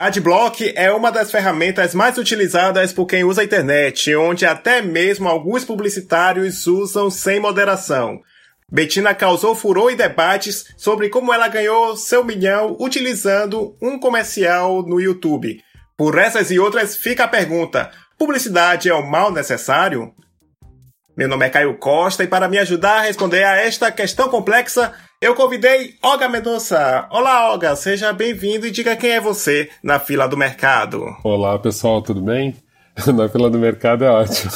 Adblock é uma das ferramentas mais utilizadas por quem usa a internet, onde até mesmo alguns publicitários usam sem moderação. Bettina causou furor e debates sobre como ela ganhou seu milhão utilizando um comercial no YouTube. Por essas e outras fica a pergunta: publicidade é o mal necessário? Meu nome é Caio Costa e para me ajudar a responder a esta questão complexa, eu convidei Olga Mendonça. Olá, Olga, seja bem-vindo e diga quem é você na fila do mercado. Olá, pessoal, tudo bem? Na fila do mercado é ótimo.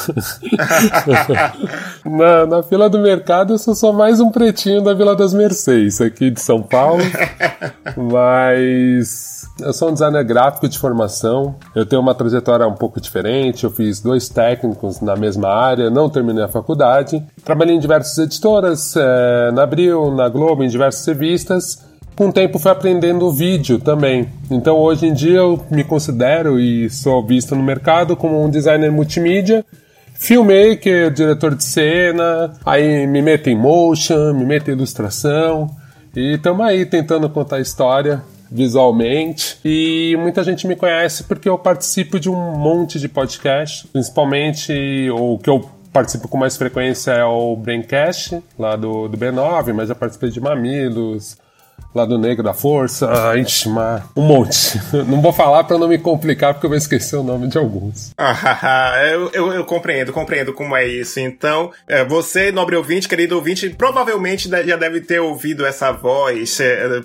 na, na, fila do mercado eu sou só mais um pretinho da Vila das Mercês, aqui de São Paulo. Mas eu sou um designer gráfico de formação. Eu tenho uma trajetória um pouco diferente. Eu fiz dois técnicos na mesma área, não terminei a faculdade. Trabalhei em diversas editoras, é, na Abril, na Globo, em diversas revistas com o tempo fui aprendendo vídeo também. Então hoje em dia eu me considero e sou visto no mercado como um designer multimídia, filmmaker, diretor de cena, aí me meto em motion, me meto em ilustração e estamos aí tentando contar a história visualmente e muita gente me conhece porque eu participo de um monte de podcast, principalmente o que eu participo com mais frequência é o Braincast, lá do, do B9, mas já participei de Mamilos, Lado Negro da Força, ah, um monte. Não vou falar para não me complicar, porque eu vou esquecer o nome de alguns. Ah, eu, eu, eu, compreendo, compreendo como é isso. Então, é, você, nobre ouvinte, querido ouvinte, provavelmente já deve ter ouvido essa voz, é,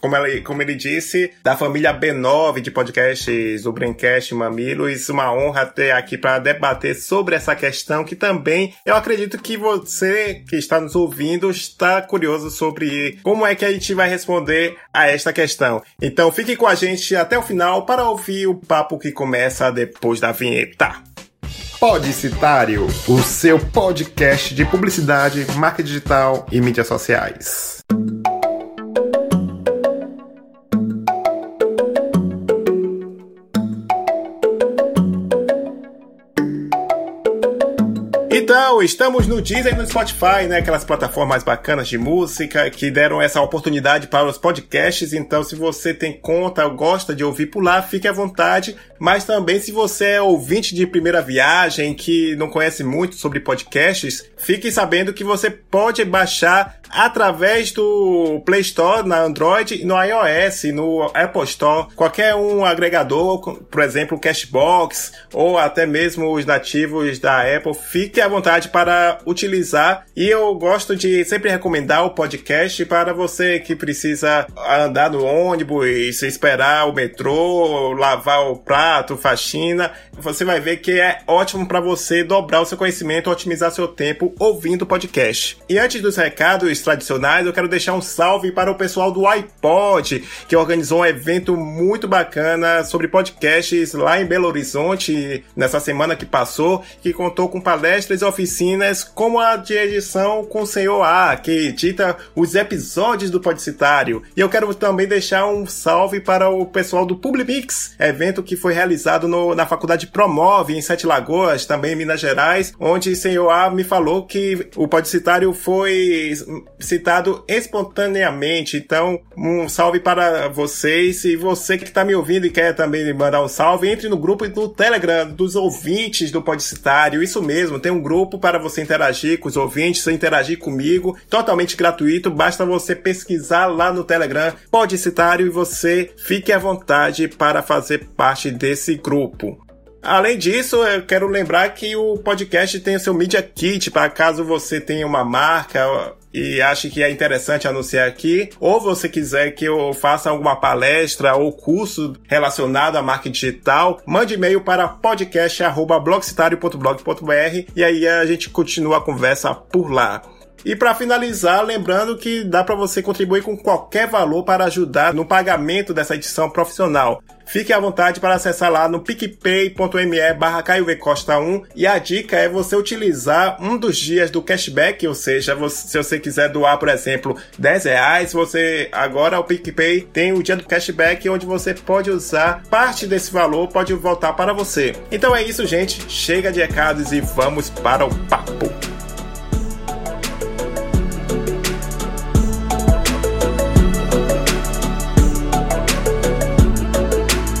como, ela, como ele disse, da família B9 de podcasts do Braincast Mamilos. Uma honra ter aqui para debater sobre essa questão que também eu acredito que você que está nos ouvindo está curioso sobre como é que a gente vai responder a esta questão. Então fique com a gente até o final para ouvir o papo que começa depois da vinheta. Podicitário, o seu podcast de publicidade, marca digital e mídias sociais. Então, estamos no Deezer e no Spotify, né? Aquelas plataformas bacanas de música que deram essa oportunidade para os podcasts. Então, se você tem conta gosta de ouvir por lá, fique à vontade. Mas também, se você é ouvinte de primeira viagem, que não conhece muito sobre podcasts, fique sabendo que você pode baixar através do Play Store na Android no iOS, no Apple Store, qualquer um agregador, por exemplo, o Cashbox ou até mesmo os nativos da Apple, fique à vontade para utilizar. E eu gosto de sempre recomendar o podcast para você que precisa andar no ônibus, esperar o metrô, lavar o prato, faxina. Você vai ver que é ótimo para você dobrar o seu conhecimento, otimizar seu tempo ouvindo o podcast. E antes dos recados tradicionais, eu quero deixar um salve para o pessoal do iPod, que organizou um evento muito bacana sobre podcasts lá em Belo Horizonte nessa semana que passou, que contou com palestras e oficinas como a de edição com o Senhor A, que edita os episódios do Podcitário. E eu quero também deixar um salve para o pessoal do Publimix, evento que foi realizado no, na Faculdade Promove, em Sete Lagoas, também em Minas Gerais, onde Senhor A me falou que o Podcitário foi citado espontaneamente. Então, um salve para vocês. E você que está me ouvindo e quer também mandar um salve, entre no grupo do Telegram dos ouvintes do Podcitário. Isso mesmo, tem um grupo para você interagir com os ouvintes, interagir comigo, totalmente gratuito. Basta você pesquisar lá no Telegram Podcitário e você fique à vontade para fazer parte desse grupo. Além disso, eu quero lembrar que o podcast tem o seu Media Kit para caso você tenha uma marca e ache que é interessante anunciar aqui, ou você quiser que eu faça alguma palestra ou curso relacionado à marca digital, mande e-mail para podcast@blogcitario.blog.br e aí a gente continua a conversa por lá. E para finalizar, lembrando que dá para você contribuir com qualquer valor para ajudar no pagamento dessa edição profissional. Fique à vontade para acessar lá no picpay.me barra Costa 1 e a dica é você utilizar um dos dias do cashback, ou seja, você, se você quiser doar, por exemplo, 10 reais, você agora o PicPay tem o dia do cashback onde você pode usar parte desse valor, pode voltar para você. Então é isso, gente. Chega de recados e vamos para o papo.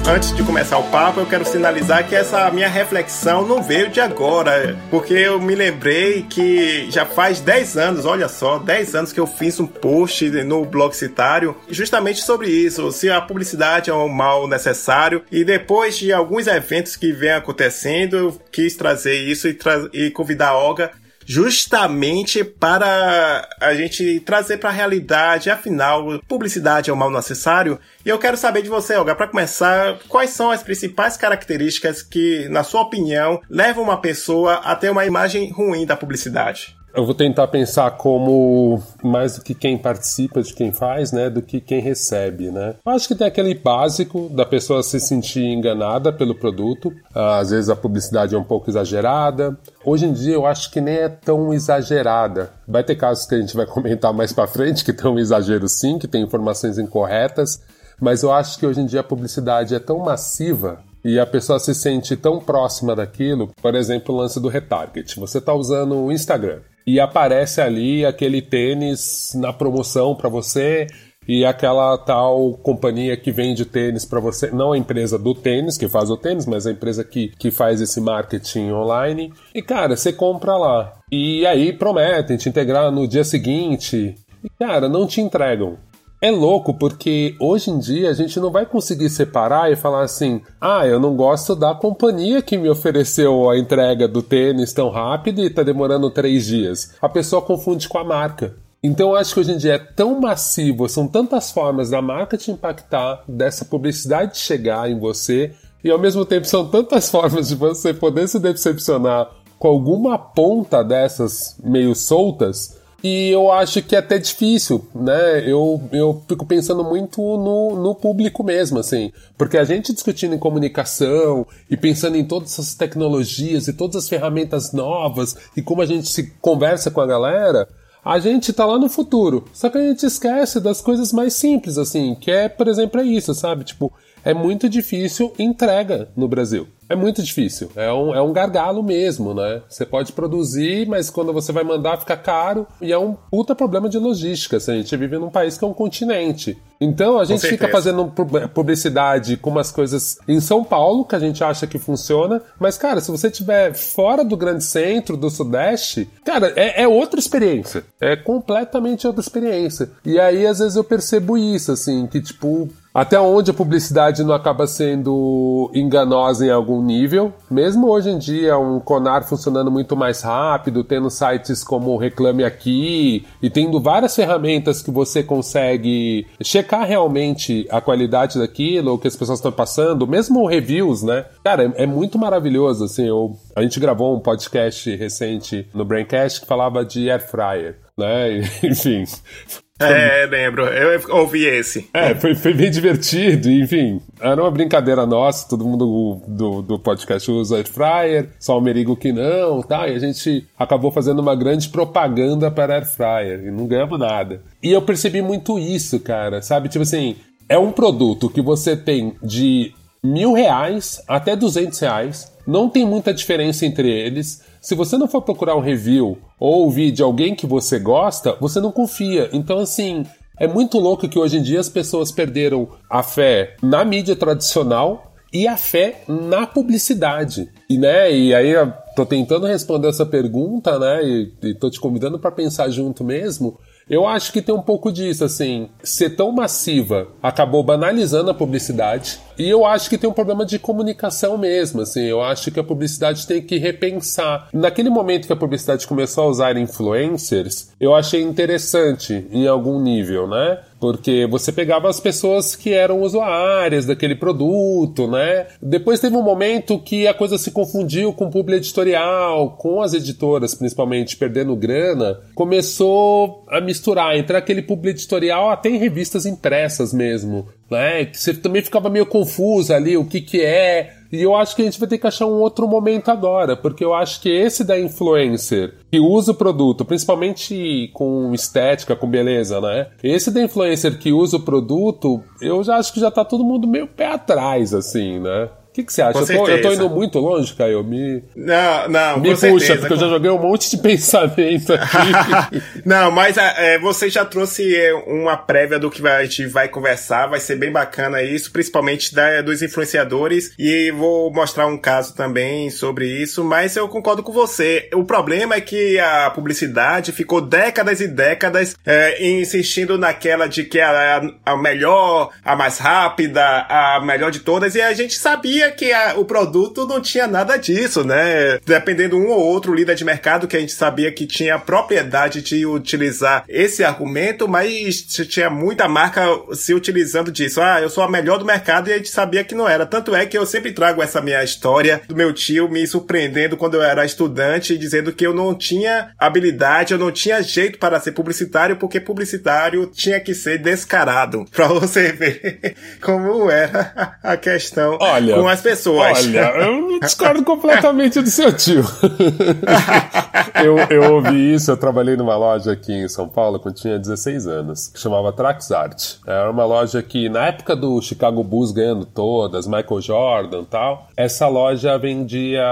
Antes de começar o papo, eu quero sinalizar que essa minha reflexão não veio de agora, porque eu me lembrei que já faz 10 anos, olha só, 10 anos que eu fiz um post no blog citário justamente sobre isso, se a publicidade é um mal necessário, e depois de alguns eventos que vem acontecendo, eu quis trazer isso e, tra e convidar a Olga justamente para a gente trazer para a realidade, afinal, publicidade é um mal necessário. E eu quero saber de você, Olga, para começar, quais são as principais características que, na sua opinião, levam uma pessoa a ter uma imagem ruim da publicidade? Eu vou tentar pensar como mais do que quem participa de quem faz, né, do que quem recebe, né. Eu acho que tem aquele básico da pessoa se sentir enganada pelo produto. Às vezes a publicidade é um pouco exagerada. Hoje em dia eu acho que nem é tão exagerada. Vai ter casos que a gente vai comentar mais para frente que tem um exagero sim, que tem informações incorretas, mas eu acho que hoje em dia a publicidade é tão massiva e a pessoa se sente tão próxima daquilo, por exemplo, o lance do retarget. Você está usando o Instagram e aparece ali aquele tênis na promoção para você e aquela tal companhia que vende tênis para você, não a empresa do tênis que faz o tênis, mas a empresa que, que faz esse marketing online. E cara, você compra lá. E aí prometem te integrar no dia seguinte. E cara, não te entregam. É louco porque hoje em dia a gente não vai conseguir separar e falar assim: ah, eu não gosto da companhia que me ofereceu a entrega do tênis tão rápido e tá demorando três dias. A pessoa confunde com a marca. Então eu acho que hoje em dia é tão massivo, são tantas formas da marca te impactar, dessa publicidade chegar em você, e ao mesmo tempo são tantas formas de você poder se decepcionar com alguma ponta dessas meio soltas e eu acho que é até difícil, né? Eu, eu fico pensando muito no, no público mesmo, assim. Porque a gente discutindo em comunicação e pensando em todas essas tecnologias e todas as ferramentas novas e como a gente se conversa com a galera, a gente tá lá no futuro. Só que a gente esquece das coisas mais simples, assim, que é, por exemplo, é isso, sabe? Tipo, é muito difícil entrega no Brasil. É muito difícil. É um, é um gargalo mesmo, né? Você pode produzir, mas quando você vai mandar fica caro. E é um puta problema de logística. Assim, a gente vive num país que é um continente. Então a gente fica fazendo publicidade com umas coisas em São Paulo que a gente acha que funciona. Mas, cara, se você estiver fora do grande centro, do Sudeste, cara, é, é outra experiência. É completamente outra experiência. E aí, às vezes, eu percebo isso, assim, que tipo até onde a publicidade não acaba sendo enganosa em algum nível. Mesmo hoje em dia, um Conar funcionando muito mais rápido, tendo sites como Reclame Aqui e tendo várias ferramentas que você consegue checar realmente a qualidade daquilo, o que as pessoas estão passando, mesmo reviews, né? Cara, é, é muito maravilhoso, assim, eu, a gente gravou um podcast recente no Braincast que falava de air fryer, né? Enfim, é, lembro. Eu ouvi esse. É, foi, foi bem divertido, enfim. Era uma brincadeira nossa, todo mundo do, do podcast usa air fryer, só o Merigo que não, tá? E a gente acabou fazendo uma grande propaganda para air fryer e não ganhamos nada. E eu percebi muito isso, cara, sabe? Tipo assim, é um produto que você tem de mil reais até duzentos reais, não tem muita diferença entre eles se você não for procurar um review ou ouvir de alguém que você gosta, você não confia. Então, assim, é muito louco que hoje em dia as pessoas perderam a fé na mídia tradicional e a fé na publicidade. E, né, e aí eu tô tentando responder essa pergunta, né, e, e tô te convidando para pensar junto mesmo. Eu acho que tem um pouco disso, assim, ser tão massiva acabou banalizando a publicidade. E eu acho que tem um problema de comunicação mesmo, assim. Eu acho que a publicidade tem que repensar. Naquele momento que a publicidade começou a usar influencers, eu achei interessante em algum nível, né? Porque você pegava as pessoas que eram usuárias daquele produto, né? Depois teve um momento que a coisa se confundiu com o público editorial, com as editoras, principalmente, perdendo grana. Começou a misturar entre aquele público editorial até em revistas impressas mesmo, né? Você também ficava meio confuso ali, o que que é, e eu acho que a gente vai ter que achar um outro momento agora, porque eu acho que esse da influencer que usa o produto, principalmente com estética, com beleza, né? Esse da influencer que usa o produto, eu já acho que já tá todo mundo meio pé atrás, assim, né? Que, que você acha? Eu tô, eu tô, indo muito longe, Caio. Me, não, não, me puxa, certeza. porque eu já joguei um monte de pensamento aqui. não, mas é, você já trouxe é, uma prévia do que a gente vai conversar. Vai ser bem bacana isso, principalmente da, dos influenciadores. E vou mostrar um caso também sobre isso. Mas eu concordo com você. O problema é que a publicidade ficou décadas e décadas é, insistindo naquela de que a, a melhor, a mais rápida, a melhor de todas. E a gente sabia que a, o produto não tinha nada disso, né? Dependendo um ou outro líder de mercado que a gente sabia que tinha a propriedade de utilizar esse argumento, mas tinha muita marca se utilizando disso. Ah, eu sou a melhor do mercado e a gente sabia que não era. Tanto é que eu sempre trago essa minha história do meu tio me surpreendendo quando eu era estudante, dizendo que eu não tinha habilidade, eu não tinha jeito para ser publicitário, porque publicitário tinha que ser descarado. Pra você ver como era a questão Olha, com as pessoas. Olha, eu discordo completamente do seu tio. eu, eu ouvi isso, eu trabalhei numa loja aqui em São Paulo quando tinha 16 anos, que chamava Traxart. Era uma loja que, na época do Chicago Bulls ganhando todas, Michael Jordan e tal, essa loja vendia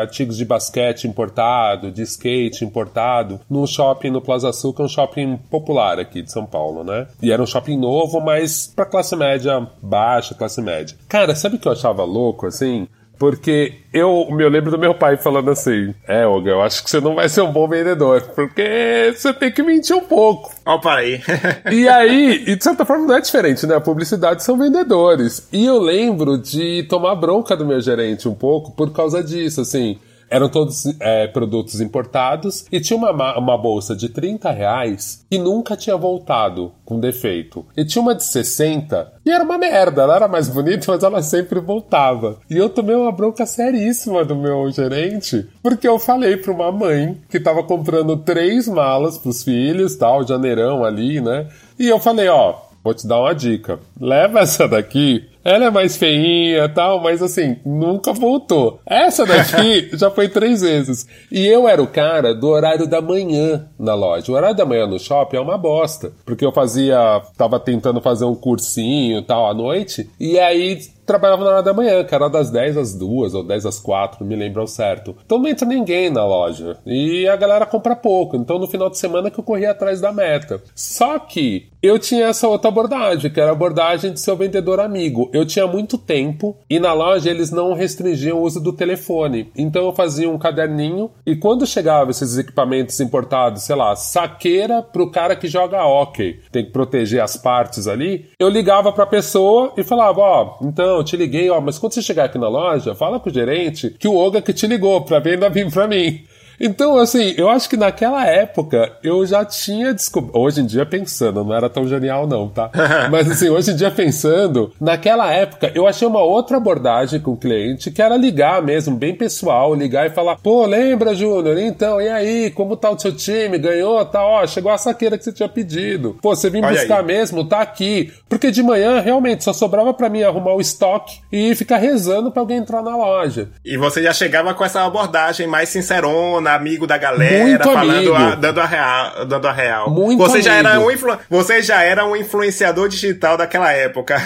artigos de basquete importado, de skate importado, num shopping no Plaza Sul, que é um shopping popular aqui de São Paulo, né? E era um shopping novo, mas pra classe média baixa, classe média. Cara, sabe o que eu achava louco, assim? Porque eu me lembro do meu pai falando assim: É, Olga, eu acho que você não vai ser um bom vendedor, porque você tem que mentir um pouco. Ó, aí. e aí, e de certa forma não é diferente, né? A publicidade são vendedores. E eu lembro de tomar bronca do meu gerente um pouco por causa disso, assim. Eram todos é, produtos importados e tinha uma, uma bolsa de 30 reais que nunca tinha voltado com defeito. E tinha uma de 60 e era uma merda. Ela era mais bonita, mas ela sempre voltava. E eu tomei uma bronca seríssima do meu gerente porque eu falei para uma mãe que tava comprando três malas pros filhos, tal, janeirão ali, né? E eu falei, ó, vou te dar uma dica. Leva essa daqui ela é mais feinha tal, mas assim, nunca voltou. Essa daqui já foi três vezes. E eu era o cara do horário da manhã na loja. O horário da manhã no shopping é uma bosta. Porque eu fazia. tava tentando fazer um cursinho tal à noite. E aí trabalhava na hora da manhã, que era das 10 às 2 ou 10 às 4, não me lembro ao certo. Então não entra ninguém na loja. E a galera compra pouco. Então no final de semana que eu corria atrás da meta. Só que eu tinha essa outra abordagem, que era a abordagem de ser o vendedor amigo. Eu tinha muito tempo e na loja eles não restringiam o uso do telefone. Então eu fazia um caderninho e quando chegava esses equipamentos importados, sei lá, saqueira pro cara que joga hockey, tem que proteger as partes ali, eu ligava pra pessoa e falava, ó, oh, então eu te liguei, ó, mas quando você chegar aqui na loja, fala com o gerente que o Oga que te ligou pra venda vir pra mim. Então, assim, eu acho que naquela época eu já tinha descoberto. Hoje em dia pensando, não era tão genial, não, tá? Mas assim, hoje em dia pensando, naquela época eu achei uma outra abordagem com o cliente que era ligar mesmo, bem pessoal, ligar e falar: pô, lembra, Júnior? Então, e aí? Como tá o seu time? Ganhou? Tá, ó, chegou a saqueira que você tinha pedido. Pô, você vim Olha buscar aí. mesmo? Tá aqui. Porque de manhã realmente só sobrava para mim arrumar o estoque e ficar rezando para alguém entrar na loja. E você já chegava com essa abordagem mais sincerona amigo da galera, Muito falando a, dando a real, dando a real. Muito você amigo. já era um influ, você já era um influenciador digital daquela época.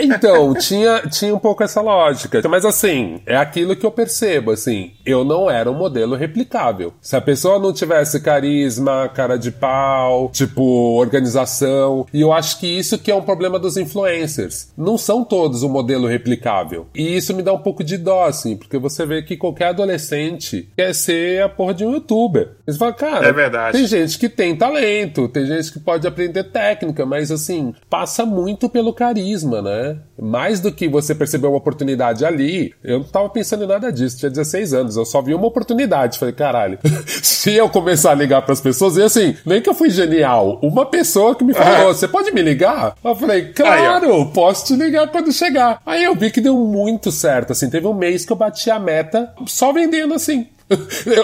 então, tinha tinha um pouco essa lógica. Mas assim, é aquilo que eu percebo, assim, eu não era um modelo replicável. Se a pessoa não tivesse carisma, cara de pau, tipo, organização, e eu acho que isso que é um problema dos influencers. Não são todos um modelo replicável. E isso me dá um pouco de dó, assim, porque você vê que qualquer adolescente quer ser a porra de um youtuber. Eles falam, cara, é verdade. tem gente que tem talento, tem gente que pode aprender técnica, mas assim, passa muito pelo carisma, né? Mais do que você perceber uma oportunidade ali, eu não tava pensando em nada disso, tinha 16 anos, eu só vi uma oportunidade. Falei, caralho, se eu começar a ligar pras pessoas, e assim, nem que eu fui genial, uma pessoa que me falou, você pode me ligar? Eu falei, claro, Aí, posso te ligar quando chegar. Aí eu vi que deu muito certo, assim, teve um mês que eu bati a meta só vendendo assim.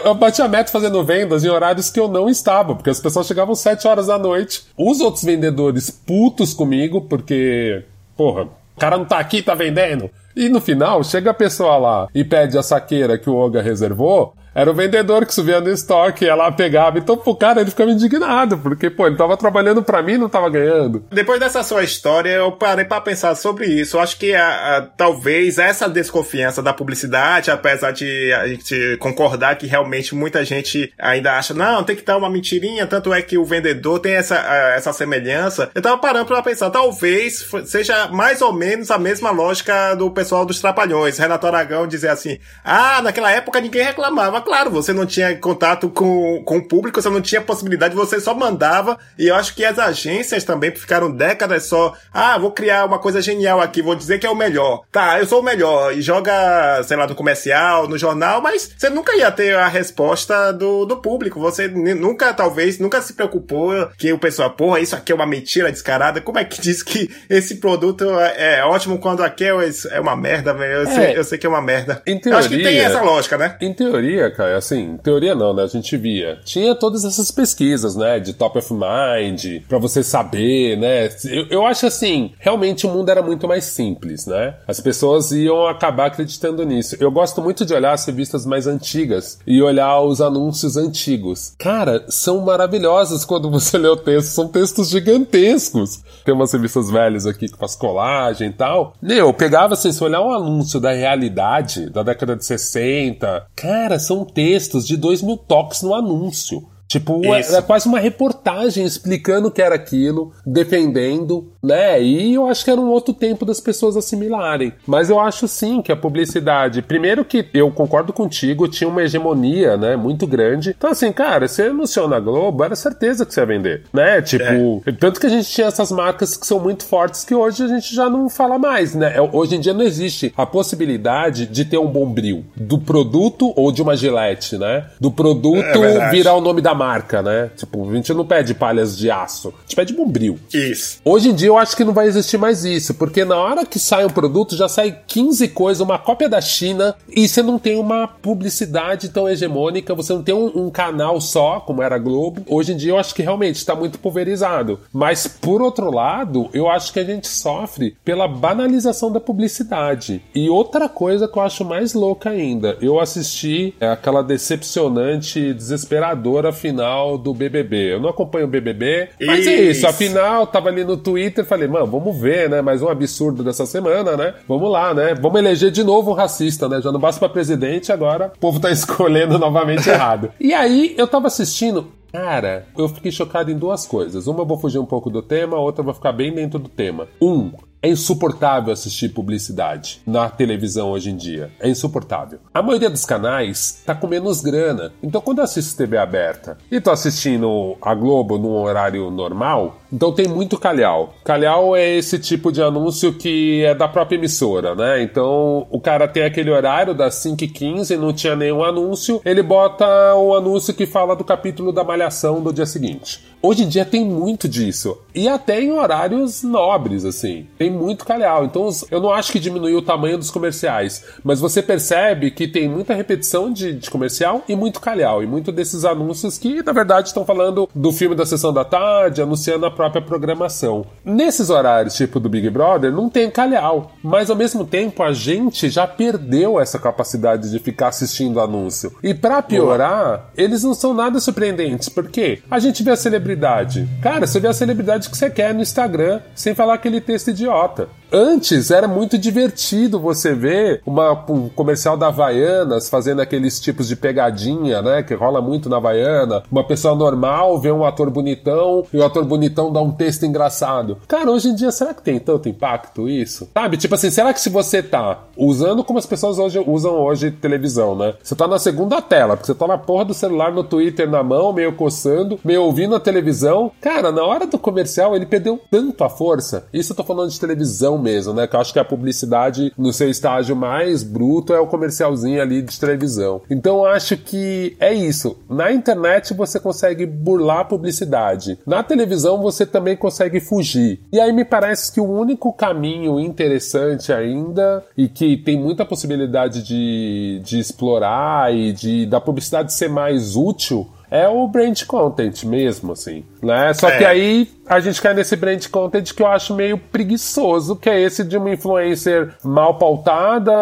Eu bati a meta fazendo vendas em horários que eu não estava, porque as pessoas chegavam 7 horas da noite. Os outros vendedores putos comigo, porque, porra, o cara não tá aqui, tá vendendo. E no final, chega a pessoa lá e pede a saqueira que o Oga reservou, Era o vendedor que subia no estoque, ia lá, pegava. Então, pô, cara, ele ficava indignado, porque, pô, ele tava trabalhando para mim não tava ganhando. Depois dessa sua história, eu parei para pensar sobre isso. Eu acho que a, a, talvez essa desconfiança da publicidade, apesar de a gente concordar que realmente muita gente ainda acha, não, tem que estar uma mentirinha, tanto é que o vendedor tem essa, essa semelhança. Eu tava parando para pensar, talvez seja mais ou menos a mesma lógica do pessoal dos Trapalhões. Renato Aragão dizer assim, ah, naquela época ninguém reclamava. Claro, você não tinha contato com, com o público, você não tinha possibilidade, você só mandava. E eu acho que as agências também ficaram décadas só, ah, vou criar uma coisa genial aqui, vou dizer que é o melhor. Tá, eu sou o melhor. E joga, sei lá, no comercial, no jornal, mas você nunca ia ter a resposta do, do público. Você nunca, talvez, nunca se preocupou que o pessoal, porra, isso aqui é uma mentira descarada. Como é que diz que esse produto é, é ótimo quando aqui é, é uma merda, velho? Eu, é, sei, eu sei que é uma merda. Em teoria, acho que tem essa lógica, né? Em teoria, cara, assim, teoria não, né? A gente via. Tinha todas essas pesquisas, né? De top of mind, pra você saber, né? Eu, eu acho assim, realmente o mundo era muito mais simples, né? As pessoas iam acabar acreditando nisso. Eu gosto muito de olhar as revistas mais antigas e olhar os anúncios antigos. Cara, são maravilhosos quando você lê o texto. São textos gigantescos. Tem umas revistas velhas aqui que faz colagem e tal. Meu, pegava assim, se olhar um anúncio da realidade da década de 60, cara, são textos de dois mil toques no anúncio. Tipo, é, é, quase uma reportagem explicando o que era aquilo, defendendo, né? E eu acho que era um outro tempo das pessoas assimilarem. Mas eu acho sim que a publicidade, primeiro que eu concordo contigo, tinha uma hegemonia, né, muito grande. Então assim, cara, você anunciou na Globo, era certeza que você ia vender, né? Tipo, é. tanto que a gente tinha essas marcas que são muito fortes que hoje a gente já não fala mais, né? É, hoje em dia não existe a possibilidade de ter um bombril do produto ou de uma gilete, né? Do produto é virar o nome da marca, né? Tipo, a gente não pede palhas de aço, a gente pede bombril. Isso. Hoje em dia eu acho que não vai existir mais isso, porque na hora que sai um produto já sai 15 coisas, uma cópia da China, e você não tem uma publicidade tão hegemônica, você não tem um, um canal só, como era a Globo. Hoje em dia eu acho que realmente está muito pulverizado. Mas por outro lado, eu acho que a gente sofre pela banalização da publicidade. E outra coisa que eu acho mais louca ainda, eu assisti aquela decepcionante, desesperadora final final do BBB. Eu não acompanho o BBB, mas isso. é isso. Afinal, tava ali no Twitter, falei, mano, vamos ver, né? Mais um absurdo dessa semana, né? Vamos lá, né? Vamos eleger de novo um racista, né? Já não basta pra presidente, agora o povo tá escolhendo novamente errado. E aí, eu tava assistindo, Cara, eu fiquei chocado em duas coisas. Uma eu vou fugir um pouco do tema, a outra eu vou ficar bem dentro do tema. Um, é insuportável assistir publicidade na televisão hoje em dia. É insuportável. A maioria dos canais tá com menos grana. Então, quando eu assisto TV aberta e tô assistindo a Globo num horário normal, então tem muito calhau. Calhau é esse tipo de anúncio que é da própria emissora, né? Então, o cara tem aquele horário das 5h15 e não tinha nenhum anúncio, ele bota o anúncio que fala do capítulo da Malhação do dia seguinte. Hoje em dia tem muito disso. E até em horários nobres, assim. Tem muito calhau. Então eu não acho que diminuiu o tamanho dos comerciais. Mas você percebe que tem muita repetição de, de comercial e muito calhau. E muito desses anúncios que, na verdade, estão falando do filme da sessão da tarde, anunciando a própria programação. Nesses horários, tipo do Big Brother, não tem calhau. Mas ao mesmo tempo, a gente já perdeu essa capacidade de ficar assistindo anúncio. E para piorar, eles não são nada surpreendentes. Porque a gente vê a celebridade. Cara, você vê a celebridade que você quer no Instagram, sem falar aquele texto idiota. Antes era muito divertido você ver uma, um comercial da Havaianas fazendo aqueles tipos de pegadinha, né? Que rola muito na Havaiana. Uma pessoa normal vê um ator bonitão e o ator bonitão dá um texto engraçado. Cara, hoje em dia, será que tem tanto impacto isso? Sabe? Tipo assim, será que se você tá usando como as pessoas hoje usam hoje televisão, né? Você tá na segunda tela, porque você tá na porra do celular no Twitter na mão, meio coçando, meio ouvindo a televisão. Cara, na hora do comercial ele perdeu tanto a força. Isso eu tô falando de televisão mesmo, né? Que eu acho que a publicidade no seu estágio mais bruto é o comercialzinho ali de televisão. Então acho que é isso. Na internet você consegue burlar a publicidade. Na televisão você também consegue fugir. E aí me parece que o único caminho interessante ainda e que tem muita possibilidade de, de explorar e de da publicidade ser mais útil é o brand content mesmo, assim, né? Só é. que aí a gente cai nesse brand content que eu acho meio preguiçoso, que é esse de uma influencer mal pautada,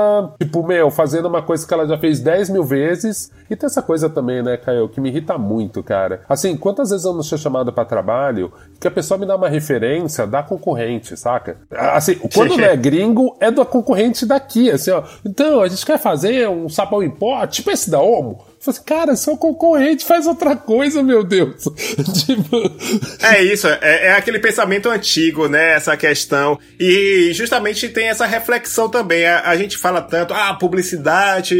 tipo, meu, fazendo uma coisa que ela já fez 10 mil vezes. E tem essa coisa também, né, Caio, que me irrita muito, cara. Assim, quantas vezes eu não sou chamado para trabalho que a pessoa me dá uma referência da concorrente, saca? Assim, quando não é gringo, é da concorrente daqui, assim, ó. Então, a gente quer fazer um sabão em pó, tipo esse da Omo. Falei assim, cara, seu concorrente faz outra coisa, meu Deus. tipo... É isso, é, é, aquele pensamento antigo, né? Essa questão. E justamente tem essa reflexão também. A, a gente fala tanto, ah, publicidade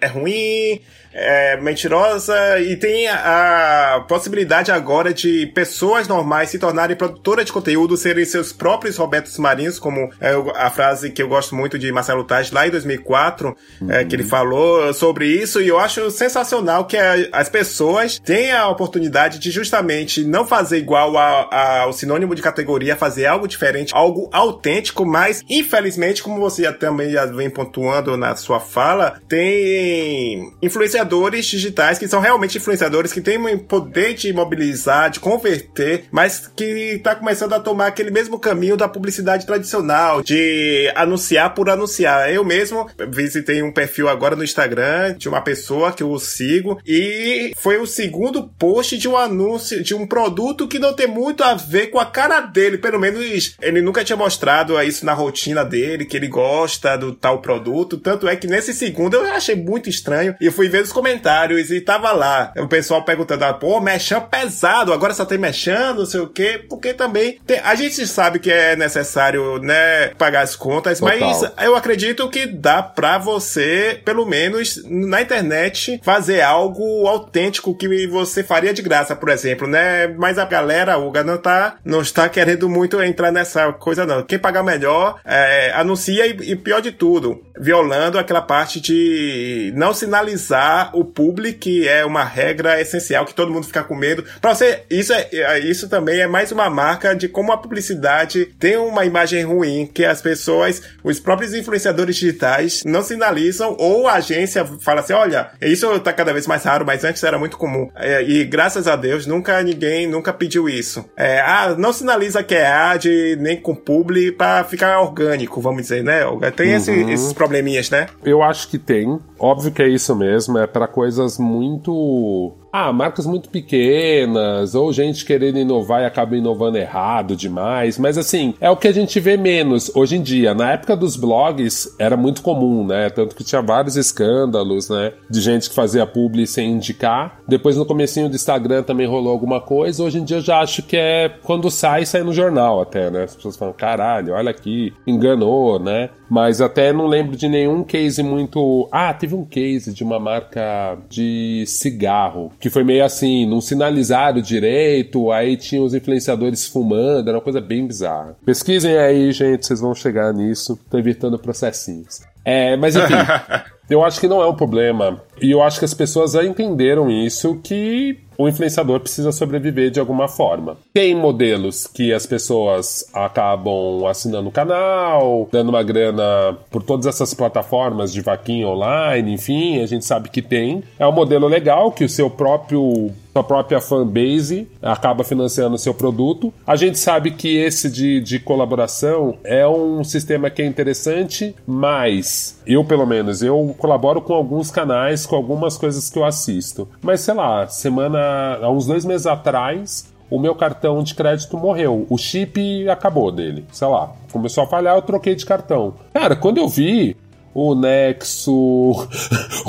é ruim, é, mentirosa e tem a, a, possibilidade agora de pessoas normais se tornarem produtoras de conteúdo, serem seus próprios Robertos Marinhos, como é a frase que eu gosto muito de Marcelo Taz lá em 2004, uhum. é, que ele falou sobre isso e eu acho sensacional que a, as pessoas tenham a oportunidade de justamente não fazer igual ao sinônimo de categoria, fazer algo diferente, algo autêntico, mas infelizmente, como você já também já vem pontuando na sua fala, tem influenciadores influenciadores digitais que são realmente influenciadores que têm o poder de mobilizar, de converter, mas que está começando a tomar aquele mesmo caminho da publicidade tradicional, de anunciar por anunciar. Eu mesmo visitei um perfil agora no Instagram de uma pessoa que eu sigo e foi o segundo post de um anúncio de um produto que não tem muito a ver com a cara dele, pelo menos ele nunca tinha mostrado isso na rotina dele, que ele gosta do tal produto, tanto é que nesse segundo eu achei muito estranho e fui ver os comentários e tava lá o pessoal perguntando, ah, pô, mexão pesado, agora só tem mexendo, não sei o quê, porque também tem, a gente sabe que é necessário, né, pagar as contas, Total. mas eu acredito que dá pra você, pelo menos na internet, fazer algo autêntico que você faria de graça, por exemplo, né? Mas a galera, o não tá, não está querendo muito entrar nessa coisa, não. Quem pagar melhor, é, anuncia e, e pior de tudo, violando aquela parte de não sinalizar o público, que é uma regra essencial, que todo mundo fica com medo. Para você, isso, é, é, isso também é mais uma marca de como a publicidade tem uma imagem ruim, que as pessoas, os próprios influenciadores digitais, não sinalizam, ou a agência fala assim: olha, isso tá cada vez mais raro, mas antes era muito comum. É, e graças a Deus, nunca ninguém nunca pediu isso. É, ah, não sinaliza que é ad, nem com publi, para ficar orgânico, vamos dizer, né, Olga? Tem uhum. esse, esses probleminhas, né? Eu acho que tem. Óbvio que é isso mesmo. É para coisas muito ah, marcas muito pequenas, ou gente querendo inovar e acaba inovando errado demais, mas assim, é o que a gente vê menos hoje em dia. Na época dos blogs era muito comum, né? Tanto que tinha vários escândalos, né? De gente que fazia publi sem indicar. Depois no comecinho do Instagram também rolou alguma coisa. Hoje em dia eu já acho que é quando sai, sai no jornal até, né? As pessoas falam, caralho, olha aqui, enganou, né? Mas até não lembro de nenhum case muito. Ah, teve um case de uma marca de cigarro foi meio assim, não sinalizaram direito, aí tinha os influenciadores fumando, era uma coisa bem bizarra. Pesquisem aí, gente, vocês vão chegar nisso. Tô evitando processinhos. É, mas enfim, eu acho que não é um problema. E eu acho que as pessoas já entenderam isso, que o influenciador precisa sobreviver de alguma forma. Tem modelos que as pessoas acabam assinando o canal, dando uma grana por todas essas plataformas de vaquinha online, enfim, a gente sabe que tem. É um modelo legal que o seu próprio sua própria fanbase acaba financiando o seu produto. A gente sabe que esse de, de colaboração é um sistema que é interessante, mas eu, pelo menos, eu colaboro com alguns canais, com algumas coisas que eu assisto. Mas sei lá, semana há uns dois meses atrás, o meu cartão de crédito morreu. O chip acabou dele. Sei lá, começou a falhar, eu troquei de cartão. Cara, quando eu vi o Nexo,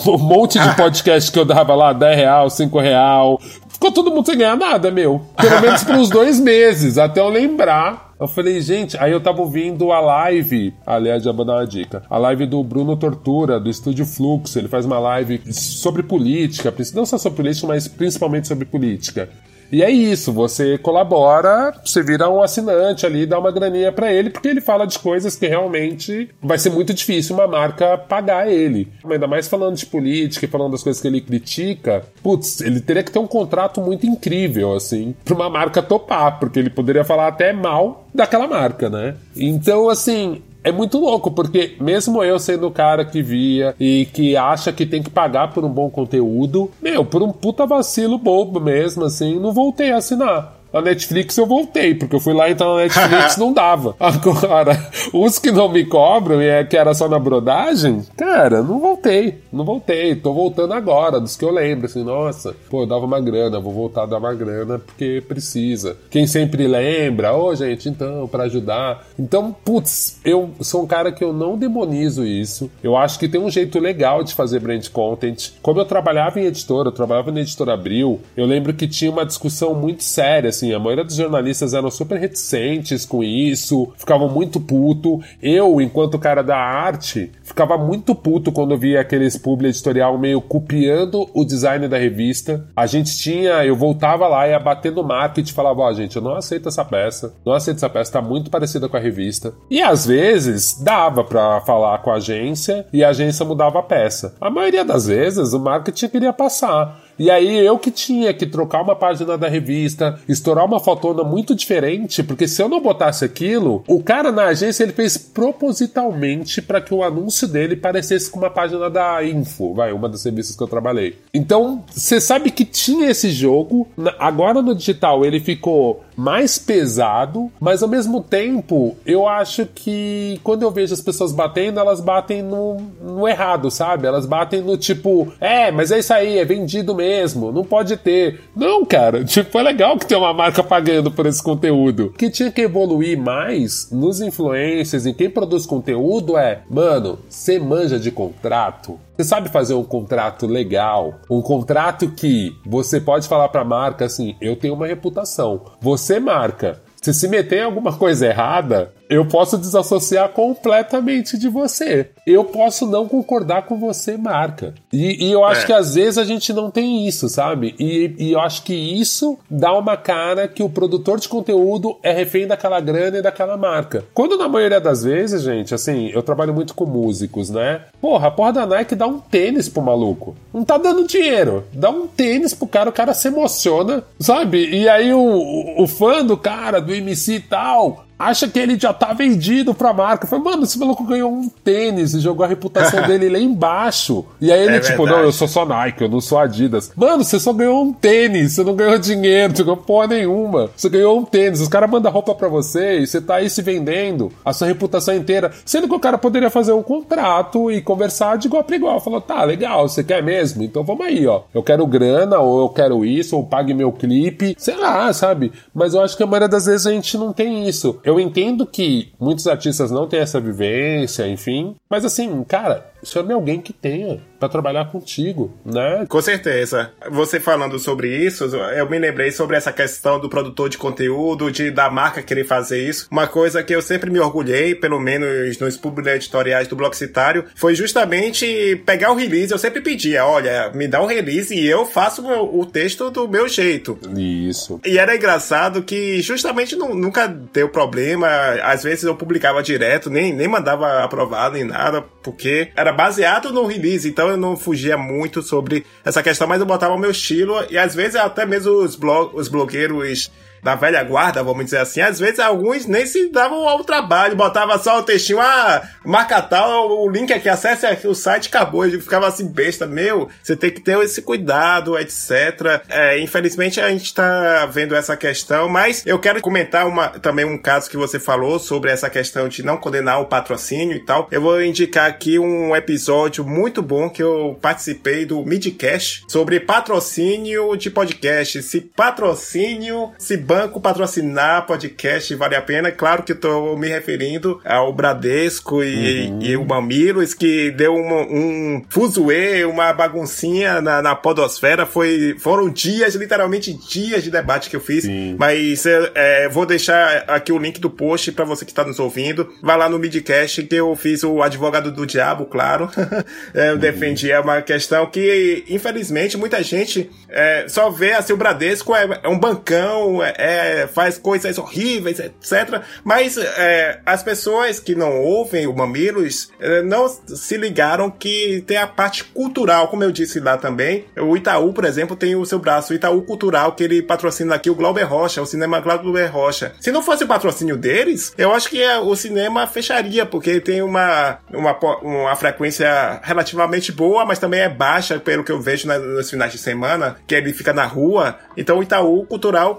um monte de podcast que eu dava lá, 10 real, 5 real. Ficou todo mundo sem ganhar nada, meu. Pelo menos por uns dois meses, até eu lembrar. Eu falei, gente, aí eu tava ouvindo a live, aliás, já vou dar uma dica, a live do Bruno Tortura, do Estúdio Fluxo, ele faz uma live sobre política, não só sobre política, mas principalmente sobre política. E é isso, você colabora, você vira um assinante ali, dá uma graninha para ele, porque ele fala de coisas que realmente vai ser muito difícil uma marca pagar ele. Ainda mais falando de política e falando das coisas que ele critica, putz, ele teria que ter um contrato muito incrível, assim, pra uma marca topar, porque ele poderia falar até mal daquela marca, né? Então, assim, é muito louco, porque mesmo eu sendo o cara que via e que acha que tem que pagar por um bom conteúdo, meu, por um puta vacilo bobo mesmo, assim, não voltei a assinar. A Netflix eu voltei, porque eu fui lá entrar na Netflix não dava. Agora, os que não me cobram, e é que era só na brodagem, cara, não voltei. Não voltei. Tô voltando agora, dos que eu lembro. Assim, nossa, pô, eu dava uma grana, vou voltar a dar uma grana porque precisa. Quem sempre lembra, ô oh, gente, então, para ajudar. Então, putz, eu sou um cara que eu não demonizo isso. Eu acho que tem um jeito legal de fazer brand content. Como eu trabalhava em editora, eu trabalhava na editora Abril, eu lembro que tinha uma discussão muito séria assim, a maioria dos jornalistas eram super reticentes com isso, ficavam muito puto. Eu, enquanto cara da arte, ficava muito puto quando via aqueles publi editorial meio copiando o design da revista. A gente tinha, eu voltava lá e ia bater no marketing e falava, ó, oh, gente, eu não aceito essa peça, não aceito essa peça, tá muito parecida com a revista. E às vezes dava para falar com a agência e a agência mudava a peça. A maioria das vezes o marketing queria passar. E aí eu que tinha que trocar uma página da revista, estourar uma fotona muito diferente, porque se eu não botasse aquilo, o cara na agência ele fez propositalmente para que o anúncio dele parecesse com uma página da Info, vai, uma das revistas que eu trabalhei. Então, você sabe que tinha esse jogo, agora no digital ele ficou mais pesado, mas ao mesmo tempo eu acho que quando eu vejo as pessoas batendo, elas batem no, no errado, sabe? Elas batem no tipo, é, mas é isso aí, é vendido mesmo não pode ter. Não, cara, tipo, é legal que tem uma marca pagando por esse conteúdo. Que tinha que evoluir mais nos influencers e quem produz conteúdo é, mano, você manja de contrato, você sabe fazer um contrato legal, um contrato que você pode falar para a marca assim: eu tenho uma reputação. Você marca. Se se meter em alguma coisa errada, eu posso desassociar completamente de você. Eu posso não concordar com você, marca. E, e eu acho é. que às vezes a gente não tem isso, sabe? E, e, eu acho que isso dá uma cara que o produtor de conteúdo é refém daquela grana e daquela marca. Quando na maioria das vezes, gente, assim, eu trabalho muito com músicos, né? Porra, a porra da Nike dá um tênis pro maluco. Não tá dando dinheiro. Dá um tênis pro cara, o cara se emociona, sabe? E aí o, o fã do cara, do MC e tal, acha que ele já tá vendido pra marca. Fala, mano, esse maluco ganhou um tênis e jogou a reputação dele lá embaixo. E aí ele, é tipo, verdade. não, eu sou só Nike, eu não sou Adidas. Mano, você só ganhou um tênis, você não ganhou dinheiro, não ganhou porra nenhuma. Você ganhou um tênis, os caras mandam roupa pra você e você tá aí se vendendo a sua reputação inteira. Sendo que o cara poderia fazer um contrato e conversar de igual pra igual. Falou, tá, legal, você quer mesmo? Então vamos aí, ó. Eu quero grana, ou eu quero isso, ou pague meu clipe, sei lá, sabe? Mas eu acho que a maioria das vezes a gente não tem isso. Eu entendo que muitos artistas não têm essa vivência, enfim. Mas assim, cara, chame alguém que tenha para trabalhar contigo, né? Com certeza. Você falando sobre isso, eu me lembrei sobre essa questão do produtor de conteúdo, de da marca querer fazer isso. Uma coisa que eu sempre me orgulhei, pelo menos nos públicos editoriais do Bloco Citário, foi justamente pegar o release. Eu sempre pedia, olha, me dá um release e eu faço o texto do meu jeito. Isso. E era engraçado que justamente nunca deu problema. Às vezes eu publicava direto, nem, nem mandava aprovado nem nada, porque era baseado no release. Então eu não fugia muito sobre essa questão, mas eu botava o meu estilo e às vezes até mesmo os, blog, os blogueiros da velha guarda, vamos dizer assim, às vezes alguns nem se davam ao trabalho, botava só o textinho, ah, marca tal, o link aqui, acesse aqui o site, acabou. Eu ficava assim, besta, meu, você tem que ter esse cuidado, etc. É, infelizmente a gente tá vendo essa questão, mas eu quero comentar uma, também um caso que você falou sobre essa questão de não condenar o patrocínio e tal. Eu vou indicar aqui um episódio muito bom que eu participei do Midcast sobre patrocínio de podcast. Se patrocínio, se banco patrocinar podcast vale a pena. Claro que estou me referindo ao Bradesco e, uhum. e o Mamilos, que deu um, um fuzuê, uma baguncinha na, na podosfera. Foi, foram dias, literalmente dias de debate que eu fiz. Sim. Mas é, vou deixar aqui o link do post para você que está nos ouvindo. Vai lá no Midcast que eu fiz o advogado do diabo, claro. é, eu uhum. defendi é uma questão que, infelizmente, muita gente é, só vê assim, o Bradesco é, é um bancão, é, é, faz coisas horríveis, etc. Mas é, as pessoas que não ouvem o Mamilos é, não se ligaram que tem a parte cultural, como eu disse lá também. O Itaú, por exemplo, tem o seu braço, Itaú Cultural, que ele patrocina aqui o Glauber Rocha, o cinema Glauber Rocha. Se não fosse o patrocínio deles, eu acho que o cinema fecharia, porque tem uma, uma, uma frequência relativamente boa, mas também é baixa, pelo que eu vejo nos finais de semana, que ele fica na rua. Então o Itaú Cultural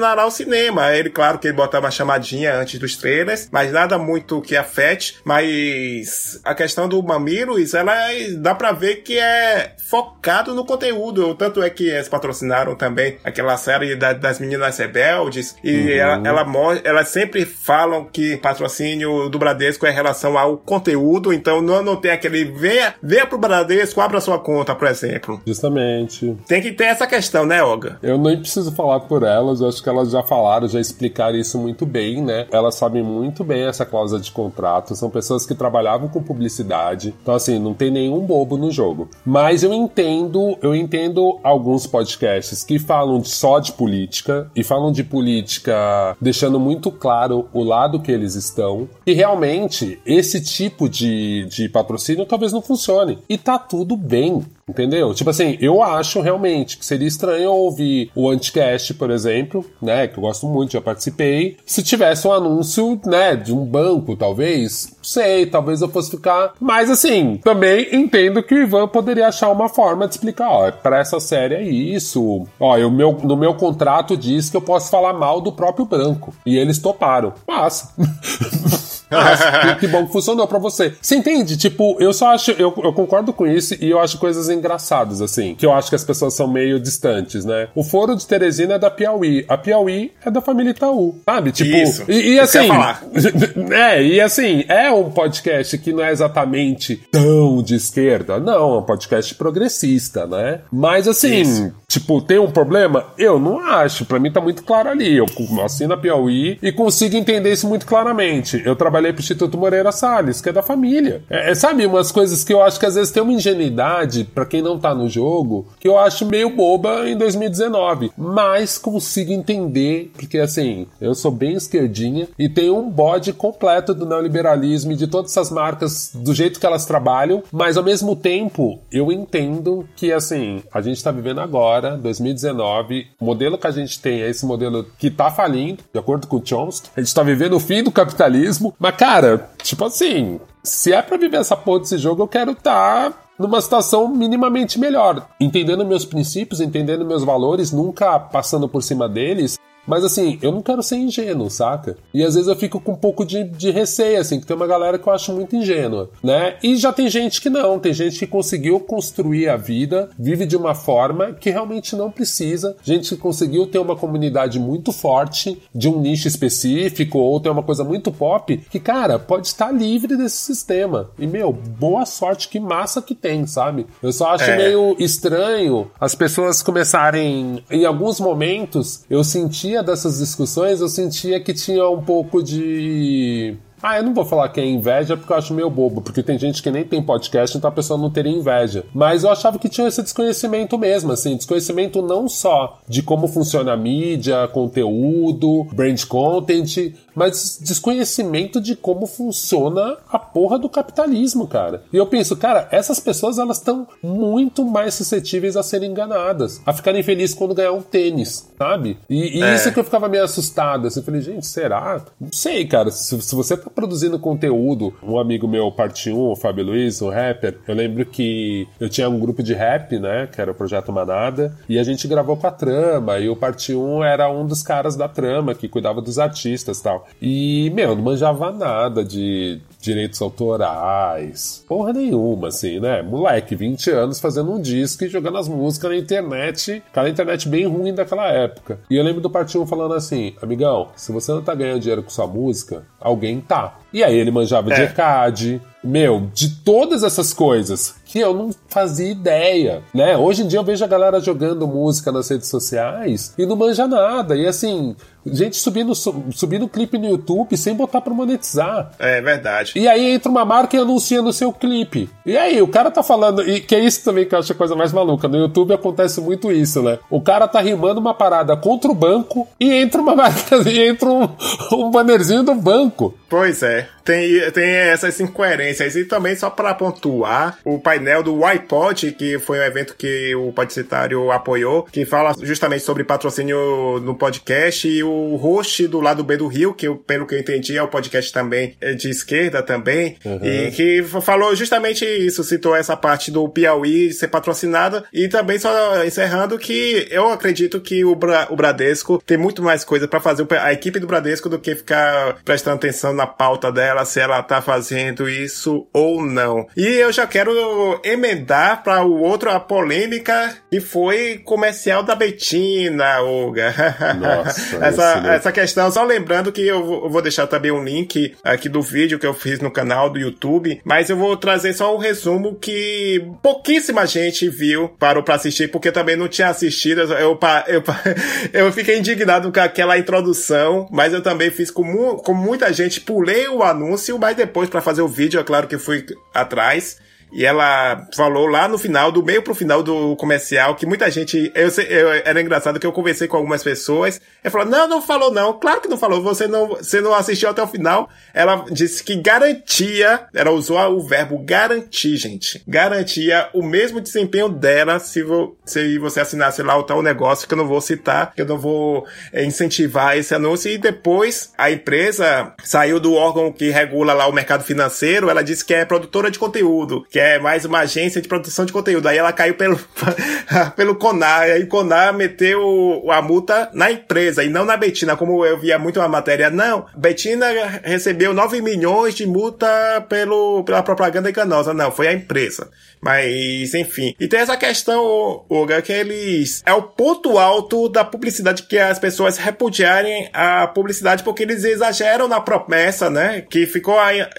patrocinará o cinema. Ele, claro que ele bota uma chamadinha antes dos trailers, mas nada muito que afete. Mas a questão do Mamilos, ela dá pra ver que é focado no conteúdo. Tanto é que eles patrocinaram também aquela série da, das meninas rebeldes. E uhum. ela, ela, elas sempre falam que patrocínio do Bradesco é em relação ao conteúdo. Então não, não tem aquele venha, venha pro Bradesco, abra sua conta, por exemplo. Justamente. Tem que ter essa questão, né, Olga? Eu nem preciso falar por elas, eu acho que elas já falaram, já explicaram isso muito bem, né? Elas sabem muito bem essa cláusula de contrato, são pessoas que trabalhavam com publicidade. Então, assim, não tem nenhum bobo no jogo. Mas eu entendo, eu entendo alguns podcasts que falam só de política e falam de política deixando muito claro o lado que eles estão. E realmente, esse tipo de, de patrocínio talvez não funcione. E tá tudo bem. Entendeu? Tipo assim, eu acho realmente que seria estranho ouvir o Anticast, por exemplo, né? Que eu gosto muito, já participei. Se tivesse um anúncio, né, de um banco, talvez. Sei, talvez eu fosse ficar. Mas assim, também entendo que o Ivan poderia achar uma forma de explicar, ó, pra essa série é isso. Ó, eu, meu, no meu contrato diz que eu posso falar mal do próprio branco. E eles toparam. Massa. Que, que, bom que funcionou pra você. Você entende? Tipo, eu só acho. Eu, eu concordo com isso e eu acho coisas engraçadas, assim. Que eu acho que as pessoas são meio distantes, né? O foro de Teresina é da Piauí. A Piauí é da família Itaú. Sabe? Tipo. Isso. E, e assim. é, e assim, é um podcast que não é exatamente tão de esquerda. Não, é um podcast progressista, né? Mas assim, isso. tipo, tem um problema? Eu não acho. Pra mim tá muito claro ali. Eu assino a Piauí e consigo entender isso muito claramente. Eu trabalho trabalhei pro Instituto Moreira Salles, que é da família. É, é, sabe, umas coisas que eu acho que às vezes tem uma ingenuidade para quem não tá no jogo, que eu acho meio boba em 2019. Mas consigo entender, porque assim, eu sou bem esquerdinha e tenho um bode completo do neoliberalismo e de todas essas marcas, do jeito que elas trabalham, mas ao mesmo tempo eu entendo que assim, a gente tá vivendo agora, 2019, o modelo que a gente tem é esse modelo que tá falindo, de acordo com o Chomsky. A gente tá vivendo o fim do capitalismo, mas mas, cara, tipo assim, se é pra viver essa porra desse jogo, eu quero estar tá numa situação minimamente melhor. Entendendo meus princípios, entendendo meus valores, nunca passando por cima deles, mas assim, eu não quero ser ingênuo, saca? E às vezes eu fico com um pouco de, de receio, assim, que tem uma galera que eu acho muito ingênua, né? E já tem gente que não, tem gente que conseguiu construir a vida, vive de uma forma que realmente não precisa, gente que conseguiu ter uma comunidade muito forte, de um nicho específico, ou ter uma coisa muito pop, que, cara, pode estar livre desse sistema. E, meu, boa sorte, que massa que tem, sabe? Eu só acho é. meio estranho as pessoas começarem, em alguns momentos, eu sentia dessas discussões, eu sentia que tinha um pouco de ah, eu não vou falar que é inveja porque eu acho meio bobo, porque tem gente que nem tem podcast, então a pessoa não teria inveja. Mas eu achava que tinha esse desconhecimento mesmo, assim, desconhecimento não só de como funciona a mídia, conteúdo, brand content, mas desconhecimento de como funciona a porra do capitalismo, cara. E eu penso, cara, essas pessoas elas estão muito mais suscetíveis a serem enganadas, a ficarem felizes quando ganhar um tênis, sabe? E, e é. isso que eu ficava meio assustado, assim, eu falei, gente, será? Não sei, cara, se, se você tá produzindo conteúdo. Um amigo meu, parte 1, o Fábio Luiz, um rapper, eu lembro que eu tinha um grupo de rap, né, que era o Projeto Manada, e a gente gravou com a Trama, e o parte 1 era um dos caras da Trama, que cuidava dos artistas tal. E, meu, não manjava nada de direitos autorais, porra nenhuma, assim, né? Moleque, 20 anos fazendo um disco e jogando as músicas na internet, aquela internet bem ruim daquela época. E eu lembro do Partido falando assim, amigão, se você não tá ganhando dinheiro com sua música, alguém tá. E aí ele manjava é. de ECAD, meu, de todas essas coisas que eu não fazia ideia, né? Hoje em dia eu vejo a galera jogando música nas redes sociais e não manja nada. E assim, gente subindo, subindo clipe no YouTube sem botar pra monetizar. É verdade. E aí entra uma marca e anuncia no seu clipe. E aí, o cara tá falando, e que é isso também que eu acho a coisa mais maluca. No YouTube acontece muito isso, né? O cara tá rimando uma parada contra o banco e entra uma marca, e entra um, um bannerzinho do banco. Pois é. Tem, tem essas incoerências. E também, só para pontuar, o painel do iPod, que foi um evento que o Podcitário apoiou, que fala justamente sobre patrocínio no podcast, e o host do lado B do Rio, que pelo que eu entendi é o podcast também é de esquerda também, uhum. e que falou justamente isso, citou essa parte do Piauí ser patrocinada, e também só encerrando que eu acredito que o, Bra o Bradesco tem muito mais coisa para fazer, a equipe do Bradesco, do que ficar prestando atenção na pauta dela, se ela tá fazendo isso ou não. E eu já quero emendar para o outro, a polêmica, que foi comercial da Betina, Olga. Nossa, essa, essa questão, só lembrando que eu vou deixar também um link aqui do vídeo que eu fiz no canal do YouTube, mas eu vou trazer só um resumo que pouquíssima gente viu, parou para assistir, porque também não tinha assistido. Eu, eu, eu fiquei indignado com aquela introdução, mas eu também fiz com, mu com muita gente pulei o anúncio, mas depois para fazer o vídeo, é claro que fui atrás. E ela falou lá no final, do meio pro final do comercial, que muita gente. Eu, eu era engraçado que eu conversei com algumas pessoas. Ela falou: Não, não falou, não. Claro que não falou. Você não, você não assistiu até o final. Ela disse que garantia. Ela usou o verbo garantir, gente. Garantia o mesmo desempenho dela se, vo, se você assinasse lá o tal negócio, que eu não vou citar, que eu não vou é, incentivar esse anúncio. E depois a empresa saiu do órgão que regula lá o mercado financeiro. Ela disse que é produtora de conteúdo, que é mais uma agência de produção de conteúdo. Aí ela caiu pelo, pelo Conar, e aí o Conar meteu a multa na empresa e não na Betina, como eu via muito uma matéria. Não, Betina recebeu 9 milhões de multa pelo, pela propaganda enganosa. Não, foi a empresa. Mas, enfim. E tem essa questão, Olga, que eles. É o ponto alto da publicidade que as pessoas repudiarem a publicidade porque eles exageram na promessa, né? Que ficou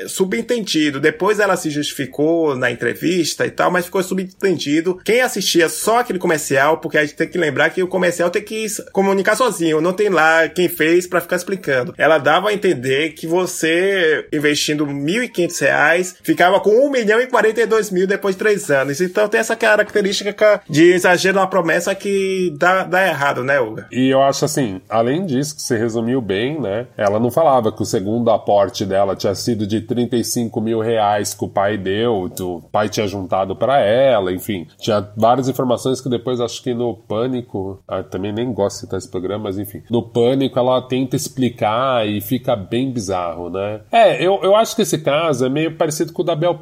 subentendido. Depois ela se justificou na entrevista e tal, mas ficou subentendido. Quem assistia só aquele comercial, porque a gente tem que lembrar que o comercial tem que comunicar sozinho, não tem lá quem fez para ficar explicando. Ela dava a entender que você, investindo R$ 1.500, ficava com 1 milhão e 42 mil depois de três anos. Então tem essa característica de exagero na promessa que dá, dá errado, né, Uga? E eu acho assim, além disso, que você resumiu bem, né? Ela não falava que o segundo aporte dela tinha sido de 35 mil reais que o pai deu, o pai tinha juntado para ela, enfim. Tinha várias informações que depois acho que no Pânico, ah, também nem gosto de citar esse programa, mas enfim. No Pânico ela tenta explicar e fica bem bizarro, né? É, eu, eu acho que esse caso é meio parecido com o da Bel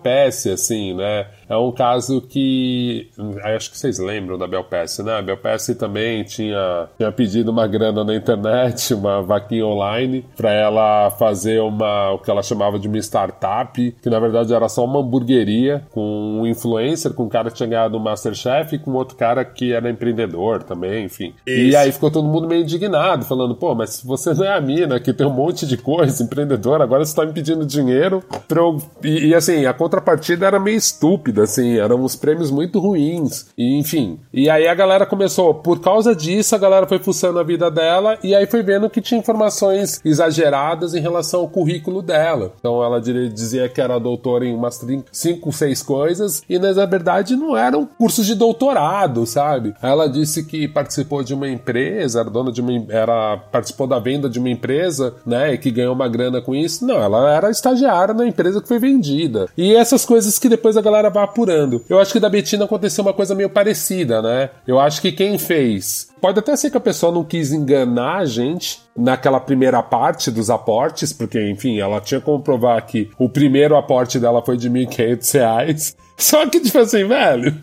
assim, né? É um caso que. Acho que vocês lembram da Belpass, né? A Belpass também tinha, tinha pedido uma grana na internet, uma vaquinha online, para ela fazer uma o que ela chamava de uma startup, que na verdade era só uma hamburgueria, com um influencer, com um cara que tinha ganhado o Masterchef e com outro cara que era empreendedor também, enfim. Isso. E aí ficou todo mundo meio indignado, falando, pô, mas você não é a mina que tem um monte de coisa, empreendedor, agora você tá me pedindo dinheiro pra eu. E, e assim, a contrapartida era meio estúpida assim, eram uns prêmios muito ruins, e enfim. E aí a galera começou, por causa disso, a galera foi fuçando a vida dela e aí foi vendo que tinha informações exageradas em relação ao currículo dela. Então ela dizia que era doutora em umas 5, 6 coisas, e na verdade não eram cursos de doutorado, sabe? Ela disse que participou de uma empresa, era dona de uma era participou da venda de uma empresa, né, e que ganhou uma grana com isso. Não, ela era estagiária na empresa que foi vendida. E essas coisas que depois a galera vai apurando. Eu acho que da Betina aconteceu uma coisa meio parecida, né? Eu acho que quem fez. Pode até ser que a pessoa não quis enganar a gente naquela primeira parte dos aportes, porque, enfim, ela tinha como provar que o primeiro aporte dela foi de R$ 1.500 Só que, tipo assim, velho,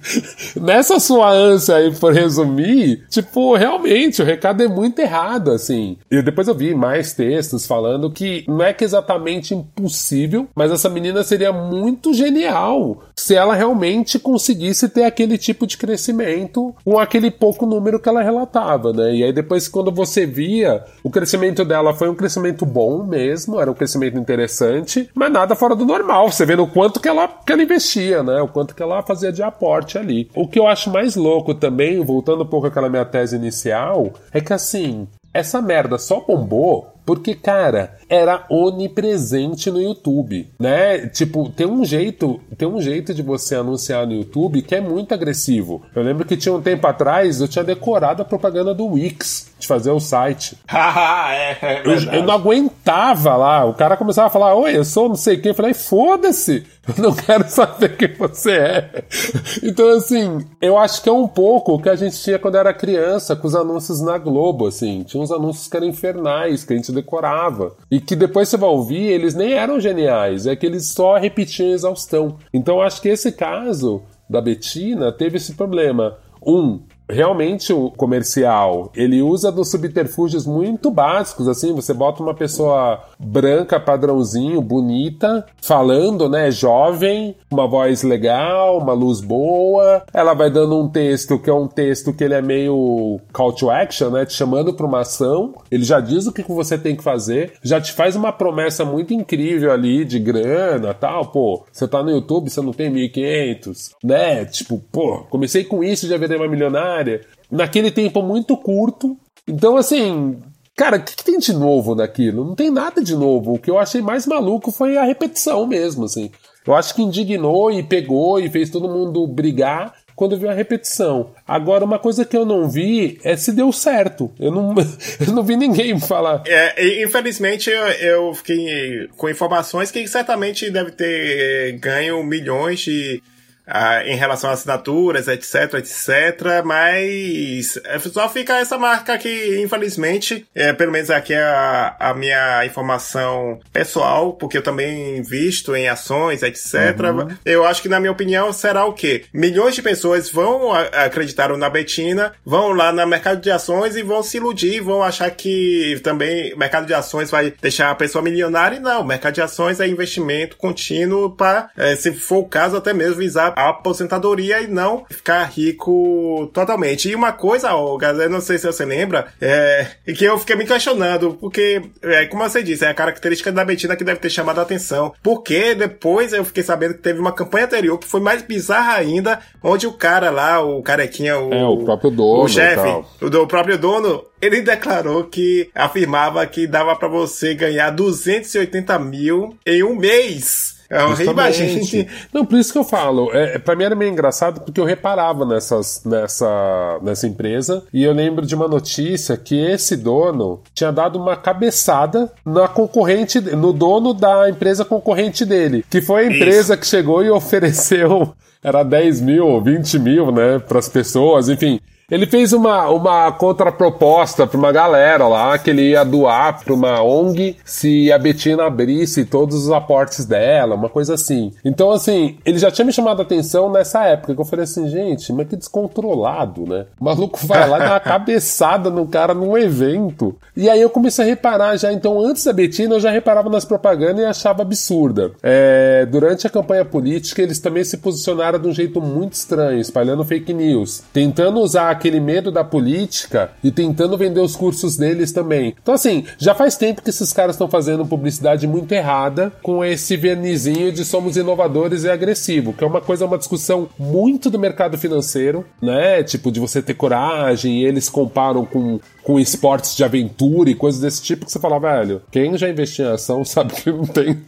nessa sua ânsia aí por resumir, tipo, realmente o recado é muito errado, assim. E depois eu vi mais textos falando que não é que exatamente impossível, mas essa menina seria muito genial se ela realmente conseguisse ter aquele tipo de crescimento com aquele pouco número que ela relatava, né? E aí depois, quando você via, o crescimento dela foi um crescimento bom mesmo, era um crescimento interessante, mas nada fora do normal. Você vendo o quanto que ela, que ela investia, né? O quanto que ela fazia de aporte ali. O que eu acho mais louco também, voltando um pouco àquela minha tese inicial, é que assim, essa merda só bombou porque, cara, era onipresente no YouTube, né? Tipo, tem um jeito, tem um jeito de você anunciar no YouTube que é muito agressivo. Eu lembro que tinha um tempo atrás, eu tinha decorado a propaganda do Wix de fazer o site. é, é eu, eu, não aguentava lá. O cara começava a falar: Oi, eu sou não sei quem. Eu falei: Foda-se, eu não quero saber quem você é. Então, assim, eu acho que é um pouco o que a gente tinha quando era criança, com os anúncios na Globo, assim. Tinha uns anúncios que eram infernais, que a gente decorava. E que depois você vai ouvir, eles nem eram geniais, é que eles só repetiam exaustão. Então, eu acho que esse caso da Betina teve esse problema. Um, realmente o comercial ele usa dos subterfúgios muito básicos assim você bota uma pessoa branca padrãozinho bonita falando né jovem uma voz legal uma luz boa. Ela vai dando um texto que é um texto que ele é meio call to action né te chamando para uma ação. Ele já diz o que você tem que fazer já te faz uma promessa muito incrível ali de grana tal. Pô você tá no YouTube você não tem 1500 né? Tipo pô comecei com isso já virei uma milionária. Naquele tempo muito curto. Então, assim, cara, o que, que, tem de novo naquilo? Não tem nada de novo. O que eu achei mais maluco foi a repetição mesmo, assim. Eu acho que indignou e pegou e fez todo mundo brigar quando viu a repetição. Agora, uma coisa que eu não vi é se deu certo. Eu não, eu não vi ninguém falar. É, infelizmente, eu, eu fiquei com informações que certamente deve ter ganho milhões de ah, em relação a assinaturas, etc, etc, mas é, só fica essa marca aqui, infelizmente, é, pelo menos aqui é a, a minha informação pessoal, porque eu também invisto em ações, etc. Uhum. Eu acho que, na minha opinião, será o quê? Milhões de pessoas vão acreditar na Betina, vão lá no mercado de ações e vão se iludir, vão achar que também o mercado de ações vai deixar a pessoa milionária, e não, o mercado de ações é investimento contínuo para, é, se for o caso, até mesmo visar a aposentadoria e não ficar rico totalmente. E uma coisa, ó, galera, não sei se você lembra, é que eu fiquei me questionando, porque, é, como você disse, é a característica da Betina que deve ter chamado a atenção. Porque depois eu fiquei sabendo que teve uma campanha anterior que foi mais bizarra ainda, onde o cara lá, o carequinha, o, é, o próprio dono, o chefe, o, o próprio dono, ele declarou que afirmava que dava para você ganhar 280 mil em um mês. É uma imagem. Não, por isso que eu falo. É, pra mim era meio engraçado porque eu reparava nessas, nessa, nessa empresa e eu lembro de uma notícia que esse dono tinha dado uma cabeçada na concorrente, no dono da empresa concorrente dele, que foi a empresa isso. que chegou e ofereceu era 10 mil ou 20 mil, né, para as pessoas, enfim. Ele fez uma, uma contraproposta para uma galera lá que ele ia doar para uma ONG se a Betina abrisse todos os aportes dela, uma coisa assim. Então, assim, ele já tinha me chamado a atenção nessa época que eu falei assim, gente, mas que descontrolado, né? O maluco vai lá e dá uma cabeçada no cara num evento. E aí eu comecei a reparar já, então, antes da Betina, eu já reparava nas propagandas e achava absurda. É, durante a campanha política, eles também se posicionaram de um jeito muito estranho, espalhando fake news, tentando usar aquele medo da política e tentando vender os cursos deles também. Então, assim, já faz tempo que esses caras estão fazendo publicidade muito errada com esse vernizinho de somos inovadores e agressivo, que é uma coisa, uma discussão muito do mercado financeiro, né? Tipo, de você ter coragem, e eles comparam com com esportes de aventura e coisas desse tipo que você fala, velho, quem já investiu em ação sabe que não tem,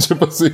tipo assim,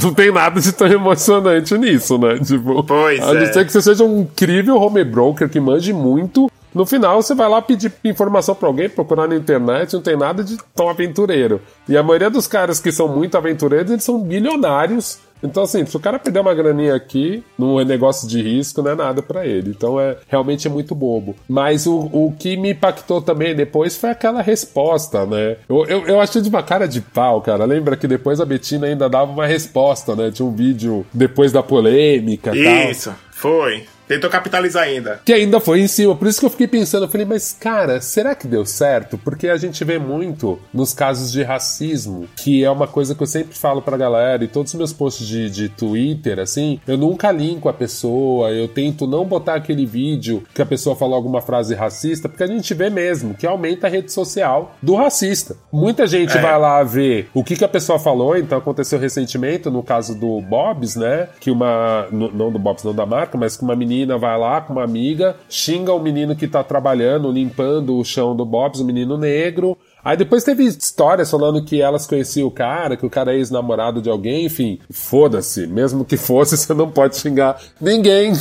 não tem nada de tão emocionante nisso, né? Tipo, pois a não é. ser que você seja um incrível home broker que manje muito, no final, você vai lá pedir informação para alguém, procurar na internet, não tem nada de tão aventureiro. E a maioria dos caras que são muito aventureiros, eles são bilionários Então, assim, se o cara perder uma graninha aqui, num negócio de risco, não é nada para ele. Então, é realmente é muito bobo. Mas o, o que me impactou também depois foi aquela resposta, né? Eu, eu, eu achei de uma cara de pau, cara. Lembra que depois a Betina ainda dava uma resposta, né? Tinha um vídeo depois da polêmica e Isso, foi. Tentou capitalizar ainda. Que ainda foi em cima. Por isso que eu fiquei pensando, eu falei, mas cara, será que deu certo? Porque a gente vê muito nos casos de racismo, que é uma coisa que eu sempre falo pra galera, e todos os meus posts de, de Twitter, assim, eu nunca linko a pessoa, eu tento não botar aquele vídeo que a pessoa falou alguma frase racista, porque a gente vê mesmo que aumenta a rede social do racista. Muita gente é. vai lá ver o que, que a pessoa falou, então aconteceu recentemente, no caso do Bob's, né? Que uma. Não do Bob's, não da marca, mas que uma menina menina vai lá com uma amiga, xinga o menino que tá trabalhando, limpando o chão do Bob's, o menino negro. Aí depois teve histórias falando que elas conheciam o cara, que o cara é ex-namorado de alguém, enfim. Foda-se, mesmo que fosse, você não pode xingar ninguém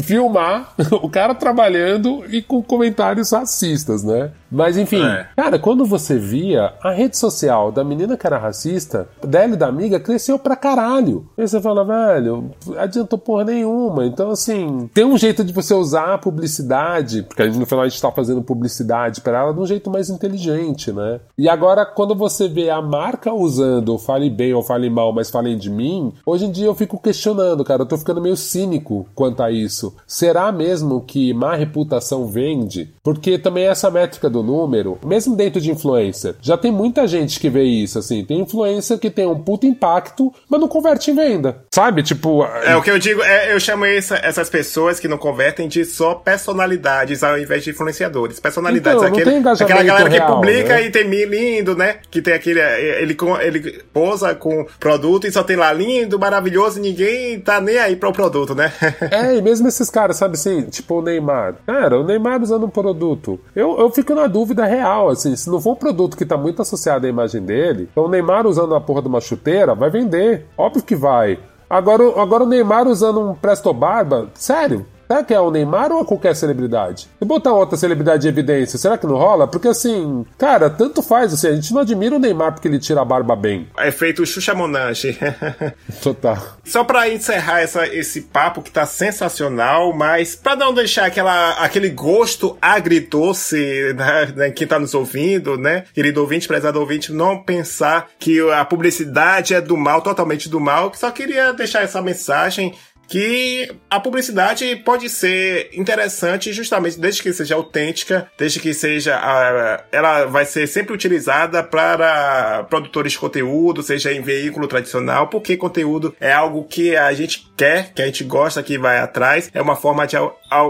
filmar o cara trabalhando e com comentários racistas, né? Mas enfim, é. cara, quando você via a rede social da menina que era racista, dela e da amiga, cresceu pra caralho. Aí você fala, velho, adiantou porra nenhuma. Então, assim, tem um jeito de você usar a publicidade, porque no final a gente tá fazendo publicidade para ela de um jeito mais inteligente, né? E agora, quando você vê a marca usando, fale bem ou fale mal, mas falem de mim, hoje em dia eu fico questionando, cara, eu tô ficando meio cínico quanto a isso isso. Será mesmo que má reputação vende? Porque também essa métrica do número, mesmo dentro de influencer, já tem muita gente que vê isso, assim. Tem influencer que tem um puto impacto, mas não converte em venda. Sabe? Tipo. É o que eu digo, é, eu chamo essa, essas pessoas que não convertem de só personalidades ao invés de influenciadores. Personalidades. Então, aquele, aquela galera real, que publica né? e tem lindo, né? Que tem aquele. Ele, ele posa com produto e só tem lá lindo, maravilhoso, e ninguém tá nem aí para o produto, né? é, e mesmo esses caras, sabe assim, tipo o Neymar. Cara, o Neymar usando um produto. Eu, eu fico na dúvida real, assim, se não for um produto que tá muito associado à imagem dele, então o Neymar usando a porra de uma chuteira vai vender. Óbvio que vai. Agora, agora o Neymar usando um Presto Barba, sério? Será que é o Neymar ou é qualquer celebridade? E botar outra celebridade em evidência, será que não rola? Porque assim, cara, tanto faz, assim, a gente não admira o Neymar porque ele tira a barba bem. É feito o Xuxa Monange. Total. Só pra encerrar essa, esse papo que tá sensacional, mas pra não deixar aquela, aquele gosto agridoce, né, né, quem tá nos ouvindo, né, querido ouvinte, prezado ouvinte, não pensar que a publicidade é do mal, totalmente do mal, só queria deixar essa mensagem que a publicidade pode ser interessante justamente desde que seja autêntica, desde que seja a, ela vai ser sempre utilizada para produtores de conteúdo, seja em veículo tradicional, porque conteúdo é algo que a gente quer, que a gente gosta, que vai atrás, é uma forma de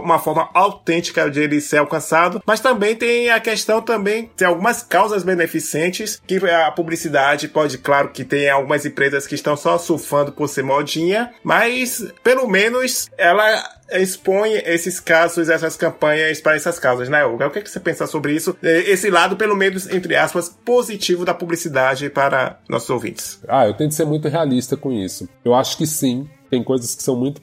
uma forma autêntica de ele ser alcançado, mas também tem a questão também tem algumas causas beneficentes que a publicidade pode, claro que tem algumas empresas que estão só surfando por ser modinha, mas pelo menos ela expõe esses casos, essas campanhas para essas causas, né, Olga? O que, é que você pensa sobre isso? Esse lado, pelo menos, entre aspas, positivo da publicidade para nossos ouvintes. Ah, eu tento ser muito realista com isso. Eu acho que sim, tem coisas que são muito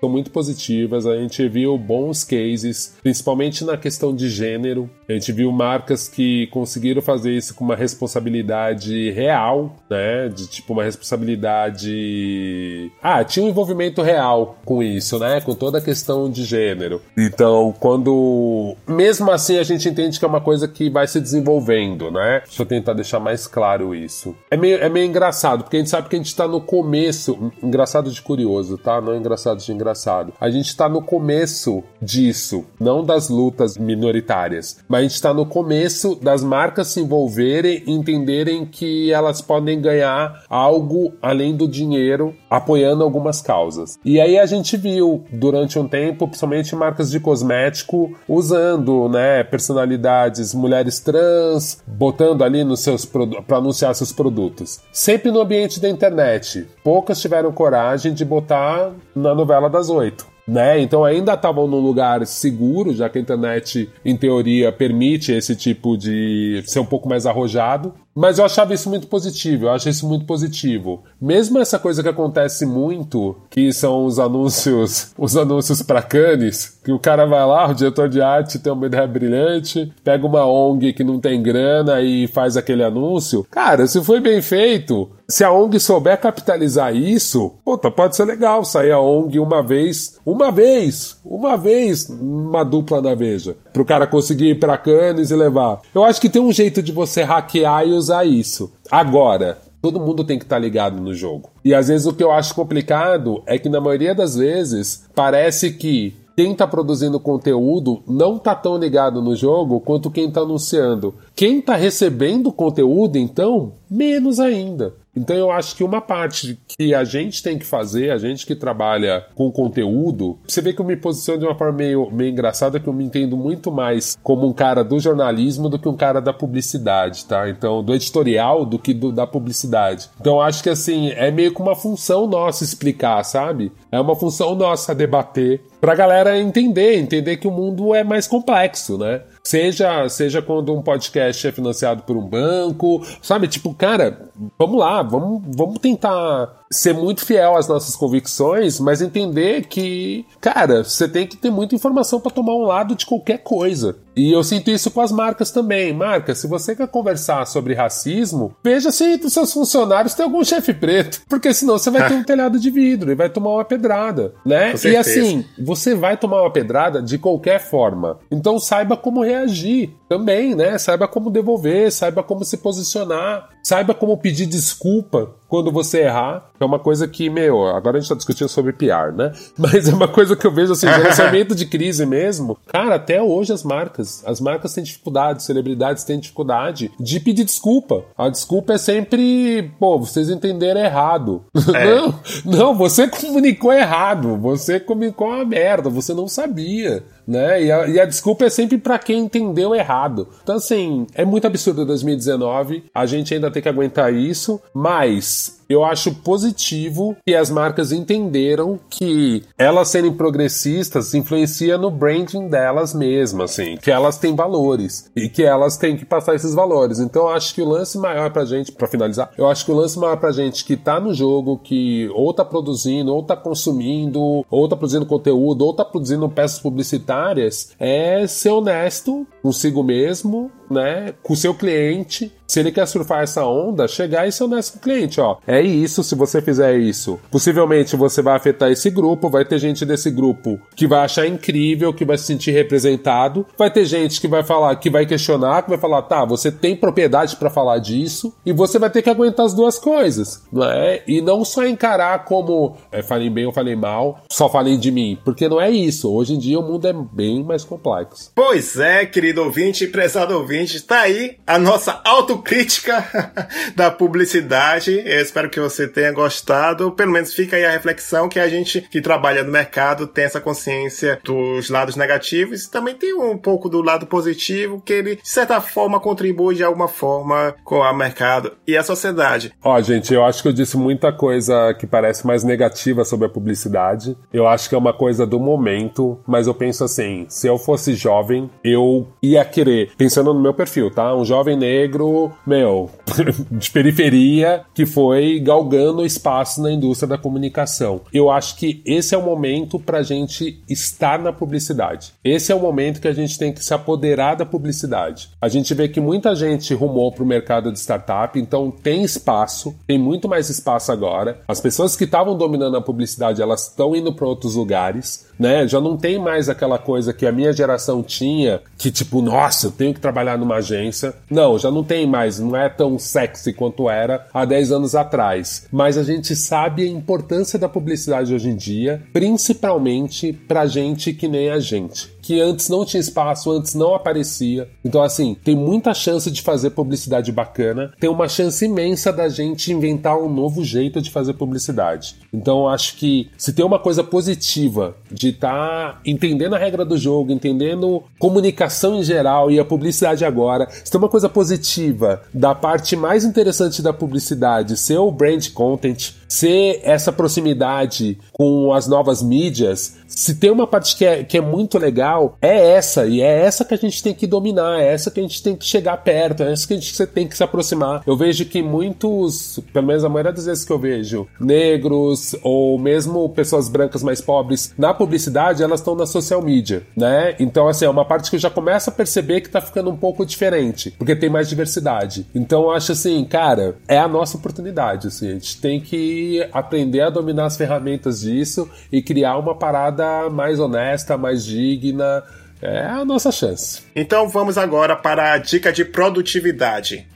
são muito positivas. A gente viu bons cases, principalmente na questão de gênero. A gente viu marcas que conseguiram fazer isso com uma responsabilidade real, né? De tipo uma responsabilidade. Ah, tinha um envolvimento real com isso, né? Com toda a questão de gênero. Então, quando. Mesmo assim, a gente entende que é uma coisa que vai se desenvolvendo, né? Deixa eu tentar deixar mais claro isso. É meio, é meio engraçado, porque a gente sabe que a gente tá no começo. Engraçado de curioso, tá? Não é engraçado de engraçado engraçado. A gente está no começo disso, não das lutas minoritárias, mas a gente está no começo das marcas se envolverem e entenderem que elas podem ganhar algo além do dinheiro apoiando algumas causas. E aí a gente viu durante um tempo, principalmente marcas de cosmético, usando, né, personalidades mulheres trans, botando ali nos seus para anunciar seus produtos. Sempre no ambiente da internet. Poucas tiveram coragem de botar na novela das oito. né? Então ainda estavam num lugar seguro, já que a internet, em teoria, permite esse tipo de ser um pouco mais arrojado. Mas eu achava isso muito positivo, eu acho isso muito positivo. Mesmo essa coisa que acontece muito, que são os anúncios, os anúncios para canes, que o cara vai lá, o diretor de arte tem uma ideia brilhante, pega uma ONG que não tem grana e faz aquele anúncio. Cara, se foi bem feito, se a ONG souber capitalizar isso, puta, pode ser legal sair a ONG uma vez, uma vez, uma vez, uma dupla na Veja, pro cara conseguir ir pra Cannes e levar. Eu acho que tem um jeito de você hackear e usar isso. Agora, todo mundo tem que estar tá ligado no jogo. E às vezes o que eu acho complicado é que na maioria das vezes parece que quem está produzindo conteúdo não está tão ligado no jogo quanto quem está anunciando. Quem está recebendo conteúdo, então, menos ainda. Então eu acho que uma parte que a gente tem que fazer, a gente que trabalha com conteúdo, você vê que eu me posiciono de uma forma meio, meio engraçada, que eu me entendo muito mais como um cara do jornalismo do que um cara da publicidade, tá? Então, do editorial do que do, da publicidade. Então acho que assim, é meio que uma função nossa explicar, sabe? É uma função nossa debater pra galera entender, entender que o mundo é mais complexo, né? Seja, seja quando um podcast é financiado por um banco, sabe? Tipo, cara, vamos lá, vamos, vamos tentar ser muito fiel às nossas convicções, mas entender que, cara, você tem que ter muita informação para tomar um lado de qualquer coisa. E eu sinto isso com as marcas também. Marca, se você quer conversar sobre racismo, veja se entre os seus funcionários tem algum chefe preto, porque senão você vai ter um telhado de vidro e vai tomar uma pedrada, né? E assim, você vai tomar uma pedrada de qualquer forma. Então saiba como reagir também, né? Saiba como devolver, saiba como se posicionar, saiba como pedir desculpa quando você errar, é uma coisa que, meu, agora a gente tá discutindo sobre PR, né? Mas é uma coisa que eu vejo assim, gerenciamento de crise mesmo. Cara, até hoje as marcas, as marcas têm dificuldade, celebridades têm dificuldade de pedir desculpa. A desculpa é sempre, pô, vocês entenderam errado. É. Não, não, você comunicou errado, você comunicou uma merda, você não sabia né? E a, e a desculpa é sempre para quem entendeu errado. Então, assim, é muito absurdo 2019, a gente ainda tem que aguentar isso, mas eu acho positivo que as marcas entenderam que elas serem progressistas influencia no branding delas mesmas, assim, que elas têm valores e que elas têm que passar esses valores. Então eu acho que o lance maior pra gente, para finalizar, eu acho que o lance maior pra gente que tá no jogo, que ou tá produzindo, ou tá consumindo, ou tá produzindo conteúdo, ou tá produzindo peças publicitárias, é ser honesto consigo mesmo, né, com o seu cliente se ele quer surfar essa onda, chegar e ser honesto com o cliente, ó. É isso, se você fizer isso, possivelmente você vai afetar esse grupo, vai ter gente desse grupo que vai achar incrível, que vai se sentir representado, vai ter gente que vai falar, que vai questionar, que vai falar, tá, você tem propriedade para falar disso, e você vai ter que aguentar as duas coisas, não é? E não só encarar como é, falei bem ou falei mal, só falei de mim, porque não é isso. Hoje em dia o mundo é bem mais complexo. Pois é, querido ouvinte, prezado ouvinte, tá aí a nossa auto crítica da publicidade. Eu espero que você tenha gostado. Pelo menos fica aí a reflexão que a gente que trabalha no mercado tem essa consciência dos lados negativos e também tem um pouco do lado positivo que ele, de certa forma, contribui de alguma forma com o mercado e a sociedade. Ó, gente, eu acho que eu disse muita coisa que parece mais negativa sobre a publicidade. Eu acho que é uma coisa do momento, mas eu penso assim, se eu fosse jovem, eu ia querer, pensando no meu perfil, tá? Um jovem negro meu, de periferia que foi galgando espaço na indústria da comunicação. Eu acho que esse é o momento para a gente estar na publicidade. Esse é o momento que a gente tem que se apoderar da publicidade. A gente vê que muita gente rumou para o mercado de startup, então tem espaço, tem muito mais espaço agora. As pessoas que estavam dominando a publicidade, elas estão indo para outros lugares, né? Já não tem mais aquela coisa que a minha geração tinha, que tipo, nossa, eu tenho que trabalhar numa agência. Não, já não tem mais, não é tão sexy quanto era há 10 anos atrás. Mas a gente sabe a importância da publicidade hoje em dia, principalmente pra gente que nem a gente que antes não tinha espaço, antes não aparecia. Então, assim, tem muita chance de fazer publicidade bacana, tem uma chance imensa da gente inventar um novo jeito de fazer publicidade. Então, acho que se tem uma coisa positiva de estar tá entendendo a regra do jogo, entendendo comunicação em geral e a publicidade agora, se tem uma coisa positiva da parte mais interessante da publicidade ser o brand content, ser essa proximidade com as novas mídias, se tem uma parte que é, que é muito legal, é essa, e é essa que a gente tem que dominar, é essa que a gente tem que chegar perto, é essa que a gente tem que se aproximar. Eu vejo que muitos, pelo menos a maioria das vezes que eu vejo, negros ou mesmo pessoas brancas mais pobres na publicidade, elas estão na social media, né? Então, assim, é uma parte que eu já começo a perceber que tá ficando um pouco diferente, porque tem mais diversidade. Então, eu acho assim, cara, é a nossa oportunidade, assim, a gente tem que aprender a dominar as ferramentas disso e criar uma parada mais honesta, mais digna. É a nossa chance. Então vamos agora para a dica de produtividade.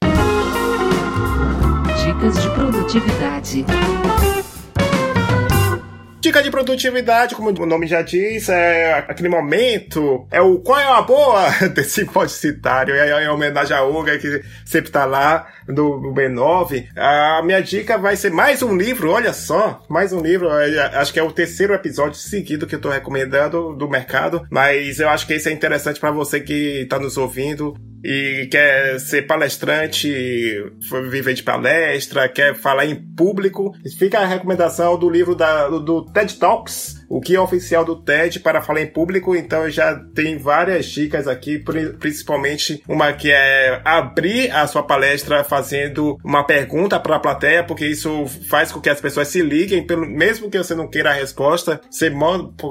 Dicas de produtividade. Dica de produtividade, como o nome já diz, é aquele momento, é o qual é a boa desse podcitário, é, é homenagem a Olga que sempre tá lá do, do B9. A minha dica vai ser mais um livro, olha só, mais um livro, é, acho que é o terceiro episódio seguido que eu tô recomendando do mercado, mas eu acho que esse é interessante para você que tá nos ouvindo e quer ser palestrante, viver de palestra, quer falar em público, fica a recomendação do livro da, do TED Talks, o que é oficial do TED para falar em público. Então já tem várias dicas aqui, principalmente uma que é abrir a sua palestra fazendo uma pergunta para a plateia, porque isso faz com que as pessoas se liguem, pelo, mesmo que você não queira a resposta, você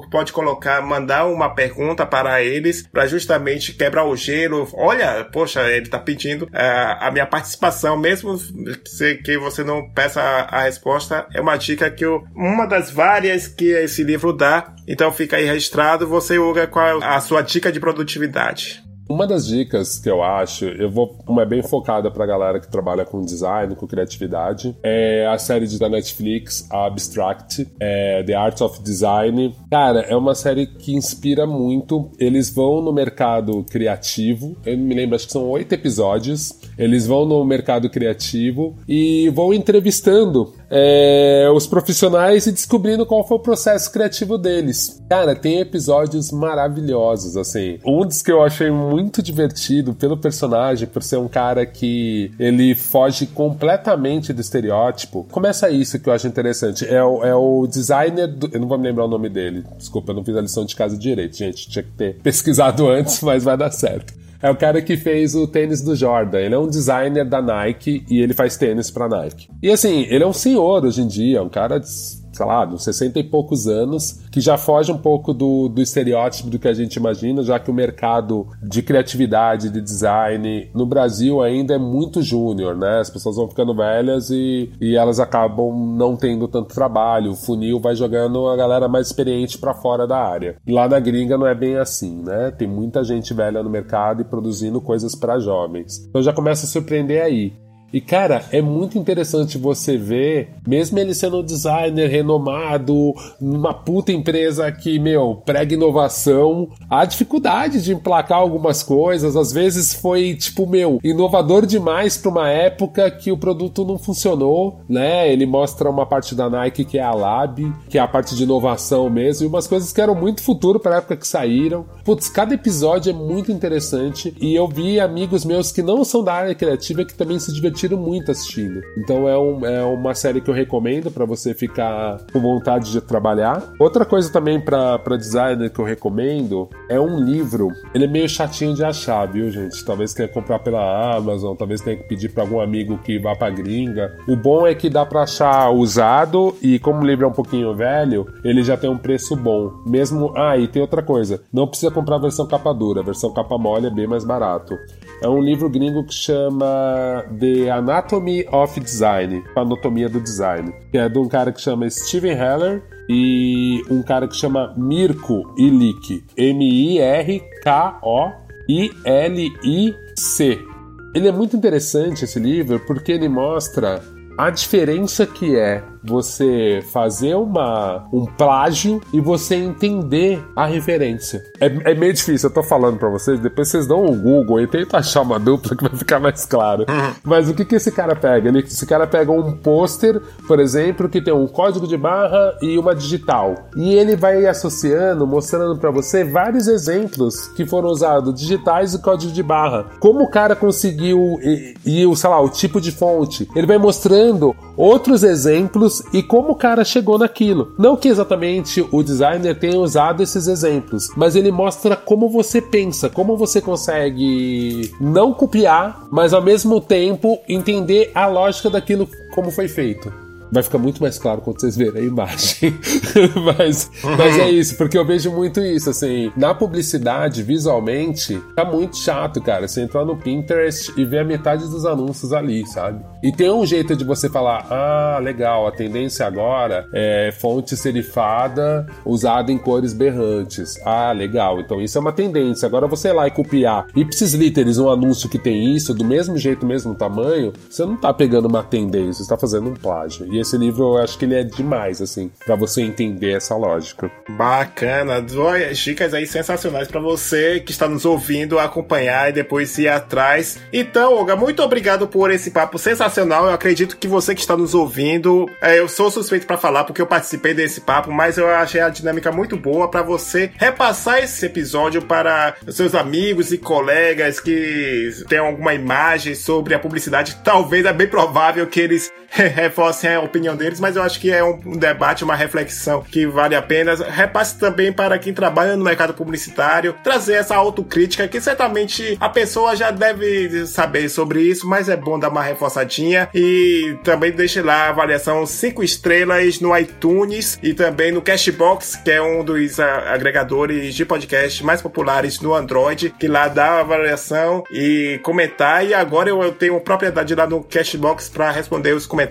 pode colocar, mandar uma pergunta para eles, para justamente quebrar o gelo. Olha, poxa, ele está pedindo uh, a minha participação, mesmo que você não peça a, a resposta, é uma dica que eu, uma das várias que esse livro Então fica aí registrado, você Uga, qual é a sua dica de produtividade? Uma das dicas que eu acho, eu vou uma é bem focada pra galera que trabalha com design, com criatividade, é a série da Netflix, a Abstract, é The Art of Design. Cara, é uma série que inspira muito. Eles vão no mercado criativo, eu me lembro, acho que são oito episódios. Eles vão no mercado criativo e vão entrevistando é, os profissionais e descobrindo qual foi o processo criativo deles. Cara, tem episódios maravilhosos, assim. Um dos que eu achei muito divertido pelo personagem, por ser um cara que ele foge completamente do estereótipo. Começa isso que eu acho interessante. É o, é o designer do, Eu não vou me lembrar o nome dele. Desculpa, eu não fiz a lição de casa direito, gente. Tinha que ter pesquisado antes, mas vai dar certo. É o cara que fez o tênis do Jordan. Ele é um designer da Nike e ele faz tênis pra Nike. E assim, ele é um senhor hoje em dia, um cara de sei lá, uns 60 e poucos anos, que já foge um pouco do, do estereótipo do que a gente imagina, já que o mercado de criatividade, de design no Brasil ainda é muito júnior, né? As pessoas vão ficando velhas e, e elas acabam não tendo tanto trabalho. O funil vai jogando a galera mais experiente para fora da área. Lá na gringa não é bem assim, né? Tem muita gente velha no mercado e produzindo coisas para jovens. Então já começa a surpreender aí. E cara, é muito interessante você ver, mesmo ele sendo um designer renomado, numa puta empresa que, meu, prega inovação, a dificuldade de emplacar algumas coisas, às vezes foi tipo, meu, inovador demais para uma época que o produto não funcionou, né? Ele mostra uma parte da Nike que é a Lab, que é a parte de inovação mesmo, e umas coisas que eram muito futuro para a época que saíram. Putz, cada episódio é muito interessante e eu vi amigos meus que não são da área criativa que também se divertiram divertiram muito assistindo. Então é, um, é uma série que eu recomendo para você ficar com vontade de trabalhar. Outra coisa também para designer que eu recomendo é um livro. Ele é meio chatinho de achar, viu, gente? Talvez tenha que comprar pela Amazon, talvez tenha que pedir para algum amigo que vá pra gringa. O bom é que dá para achar usado e como o livro é um pouquinho velho, ele já tem um preço bom. Mesmo. Ah, e tem outra coisa: não precisa comprar a versão capa dura, a versão capa mole é bem mais barato. É um livro gringo que chama The Anatomy of Design, Anatomia do Design, que é de um cara que chama Steven Heller e um cara que chama Mirko Ilic, M-I-R-K-O-I-L-I-C. Ele é muito interessante esse livro porque ele mostra a diferença que é você fazer uma, um plágio e você entender a referência. É, é meio difícil, eu tô falando pra vocês, depois vocês dão um Google e tentam achar uma dupla que vai ficar mais claro. Uhum. Mas o que, que esse cara pega? Ele, esse cara pega um pôster, por exemplo, que tem um código de barra e uma digital. E ele vai associando, mostrando para você vários exemplos que foram usados, digitais e código de barra. Como o cara conseguiu e, e sei lá, o tipo de fonte. Ele vai mostrando outros exemplos e como o cara chegou naquilo. Não que exatamente o designer tenha usado esses exemplos, mas ele mostra como você pensa, como você consegue não copiar, mas ao mesmo tempo entender a lógica daquilo como foi feito vai ficar muito mais claro quando vocês verem a imagem. mas, mas é isso, porque eu vejo muito isso, assim, na publicidade, visualmente, tá muito chato, cara. Você entrar no Pinterest e ver a metade dos anúncios ali, sabe? E tem um jeito de você falar, ah, legal, a tendência agora é fonte serifada usada em cores berrantes. Ah, legal, então isso é uma tendência. Agora você ir lá e copiar ipsis literis um anúncio que tem isso, do mesmo jeito, mesmo tamanho, você não tá pegando uma tendência, você tá fazendo um plágio. E esse livro eu acho que ele é demais, assim, para você entender essa lógica. Bacana, duas dicas aí sensacionais para você que está nos ouvindo acompanhar e depois ir atrás. Então, Olga, muito obrigado por esse papo sensacional. Eu acredito que você que está nos ouvindo, é, eu sou suspeito para falar porque eu participei desse papo, mas eu achei a dinâmica muito boa para você repassar esse episódio para seus amigos e colegas que tenham alguma imagem sobre a publicidade. Talvez é bem provável que eles reforcem a opinião deles, mas eu acho que é um, um debate, uma reflexão que vale a pena. Repasse também para quem trabalha no mercado publicitário, trazer essa autocrítica que certamente a pessoa já deve saber sobre isso, mas é bom dar uma reforçadinha e também deixe lá a avaliação 5 estrelas no iTunes e também no Cashbox, que é um dos agregadores de podcast mais populares no Android, que lá dá a avaliação e comentar. E agora eu tenho propriedade lá no Cashbox para responder os comentários,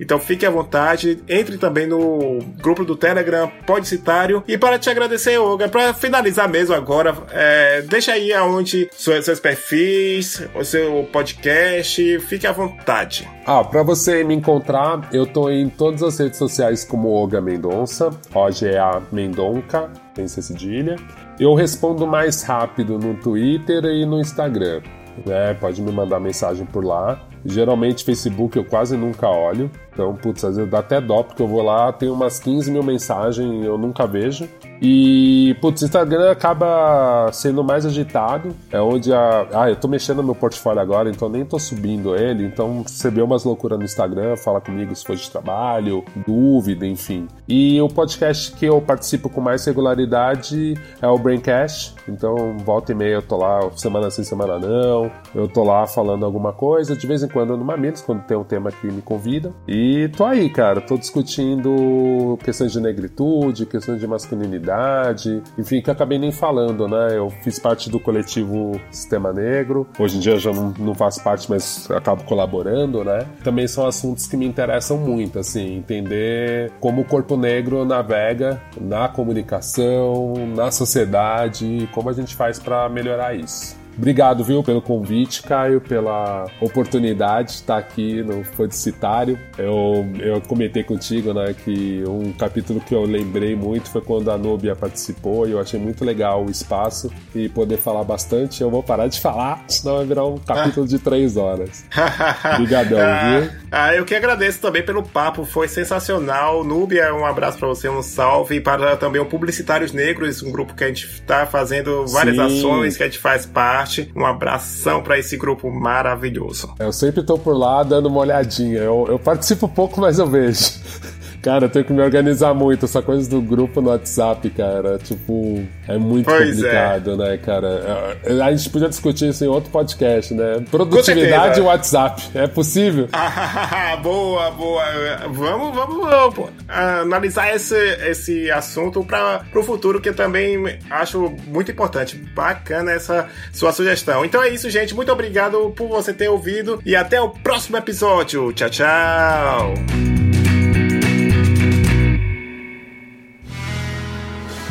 então fique à vontade, entre também no grupo do Telegram Podcitário. E para te agradecer, Olga, para finalizar mesmo agora, é, deixa aí aonde seus, seus perfis, o seu podcast, fique à vontade. Ah, para você me encontrar, eu tô em todas as redes sociais como Olga Mendonça, hoje é a Mendonca, tem cedilha. Eu respondo mais rápido no Twitter e no Instagram. Né? Pode me mandar mensagem por lá. Geralmente Facebook eu quase nunca olho. Então, putz, às vezes dá até dó, porque eu vou lá, tem umas 15 mil mensagens eu nunca vejo. E, putz, Instagram acaba sendo mais agitado. É onde a. Ah, eu tô mexendo no meu portfólio agora, então nem tô subindo ele. Então, você vê umas loucuras no Instagram, fala comigo se for de trabalho, dúvida, enfim. E o podcast que eu participo com mais regularidade é o Braincast. Então, volta e meia eu tô lá, semana sim, semana não. Eu tô lá falando alguma coisa, de vez em quando no Mamilos, quando tem um tema que me convida. E tô aí, cara, tô discutindo questões de negritude, questões de masculinidade, enfim, que eu acabei nem falando, né? Eu fiz parte do coletivo Sistema Negro. Hoje em dia eu já não, não faço parte, mas acabo colaborando, né? Também são assuntos que me interessam muito, assim, entender como o corpo negro navega na comunicação, na sociedade, como a gente faz para melhorar isso. Obrigado, viu, pelo convite, Caio, pela oportunidade de estar aqui no Fodicitário. Eu, eu comentei contigo, né, que um capítulo que eu lembrei muito foi quando a Nubia participou e eu achei muito legal o espaço e poder falar bastante. Eu vou parar de falar, senão vai virar um capítulo de três horas. Obrigadão, viu? Ah, eu que agradeço também pelo papo, foi sensacional. Núbia, um abraço para você, um salve. E para também o Publicitários Negros, um grupo que a gente está fazendo várias Sim. ações, que a gente faz parte Um abração para esse grupo maravilhoso. Eu sempre tô por lá dando uma olhadinha. Eu, eu participo pouco, mas eu vejo. Cara, eu tenho que me organizar muito. Essa coisa do grupo no WhatsApp, cara, tipo, é muito pois é. complicado, é. né, cara? É, a gente podia discutir isso em outro podcast, né? Produtividade e WhatsApp. É possível? boa, boa. Vamos, vamos, vamos analisar esse, esse assunto para o futuro, que eu também acho muito importante. Bacana essa sua sugestão. Então é isso, gente. Muito obrigado por você ter ouvido e até o próximo episódio. Tchau, tchau.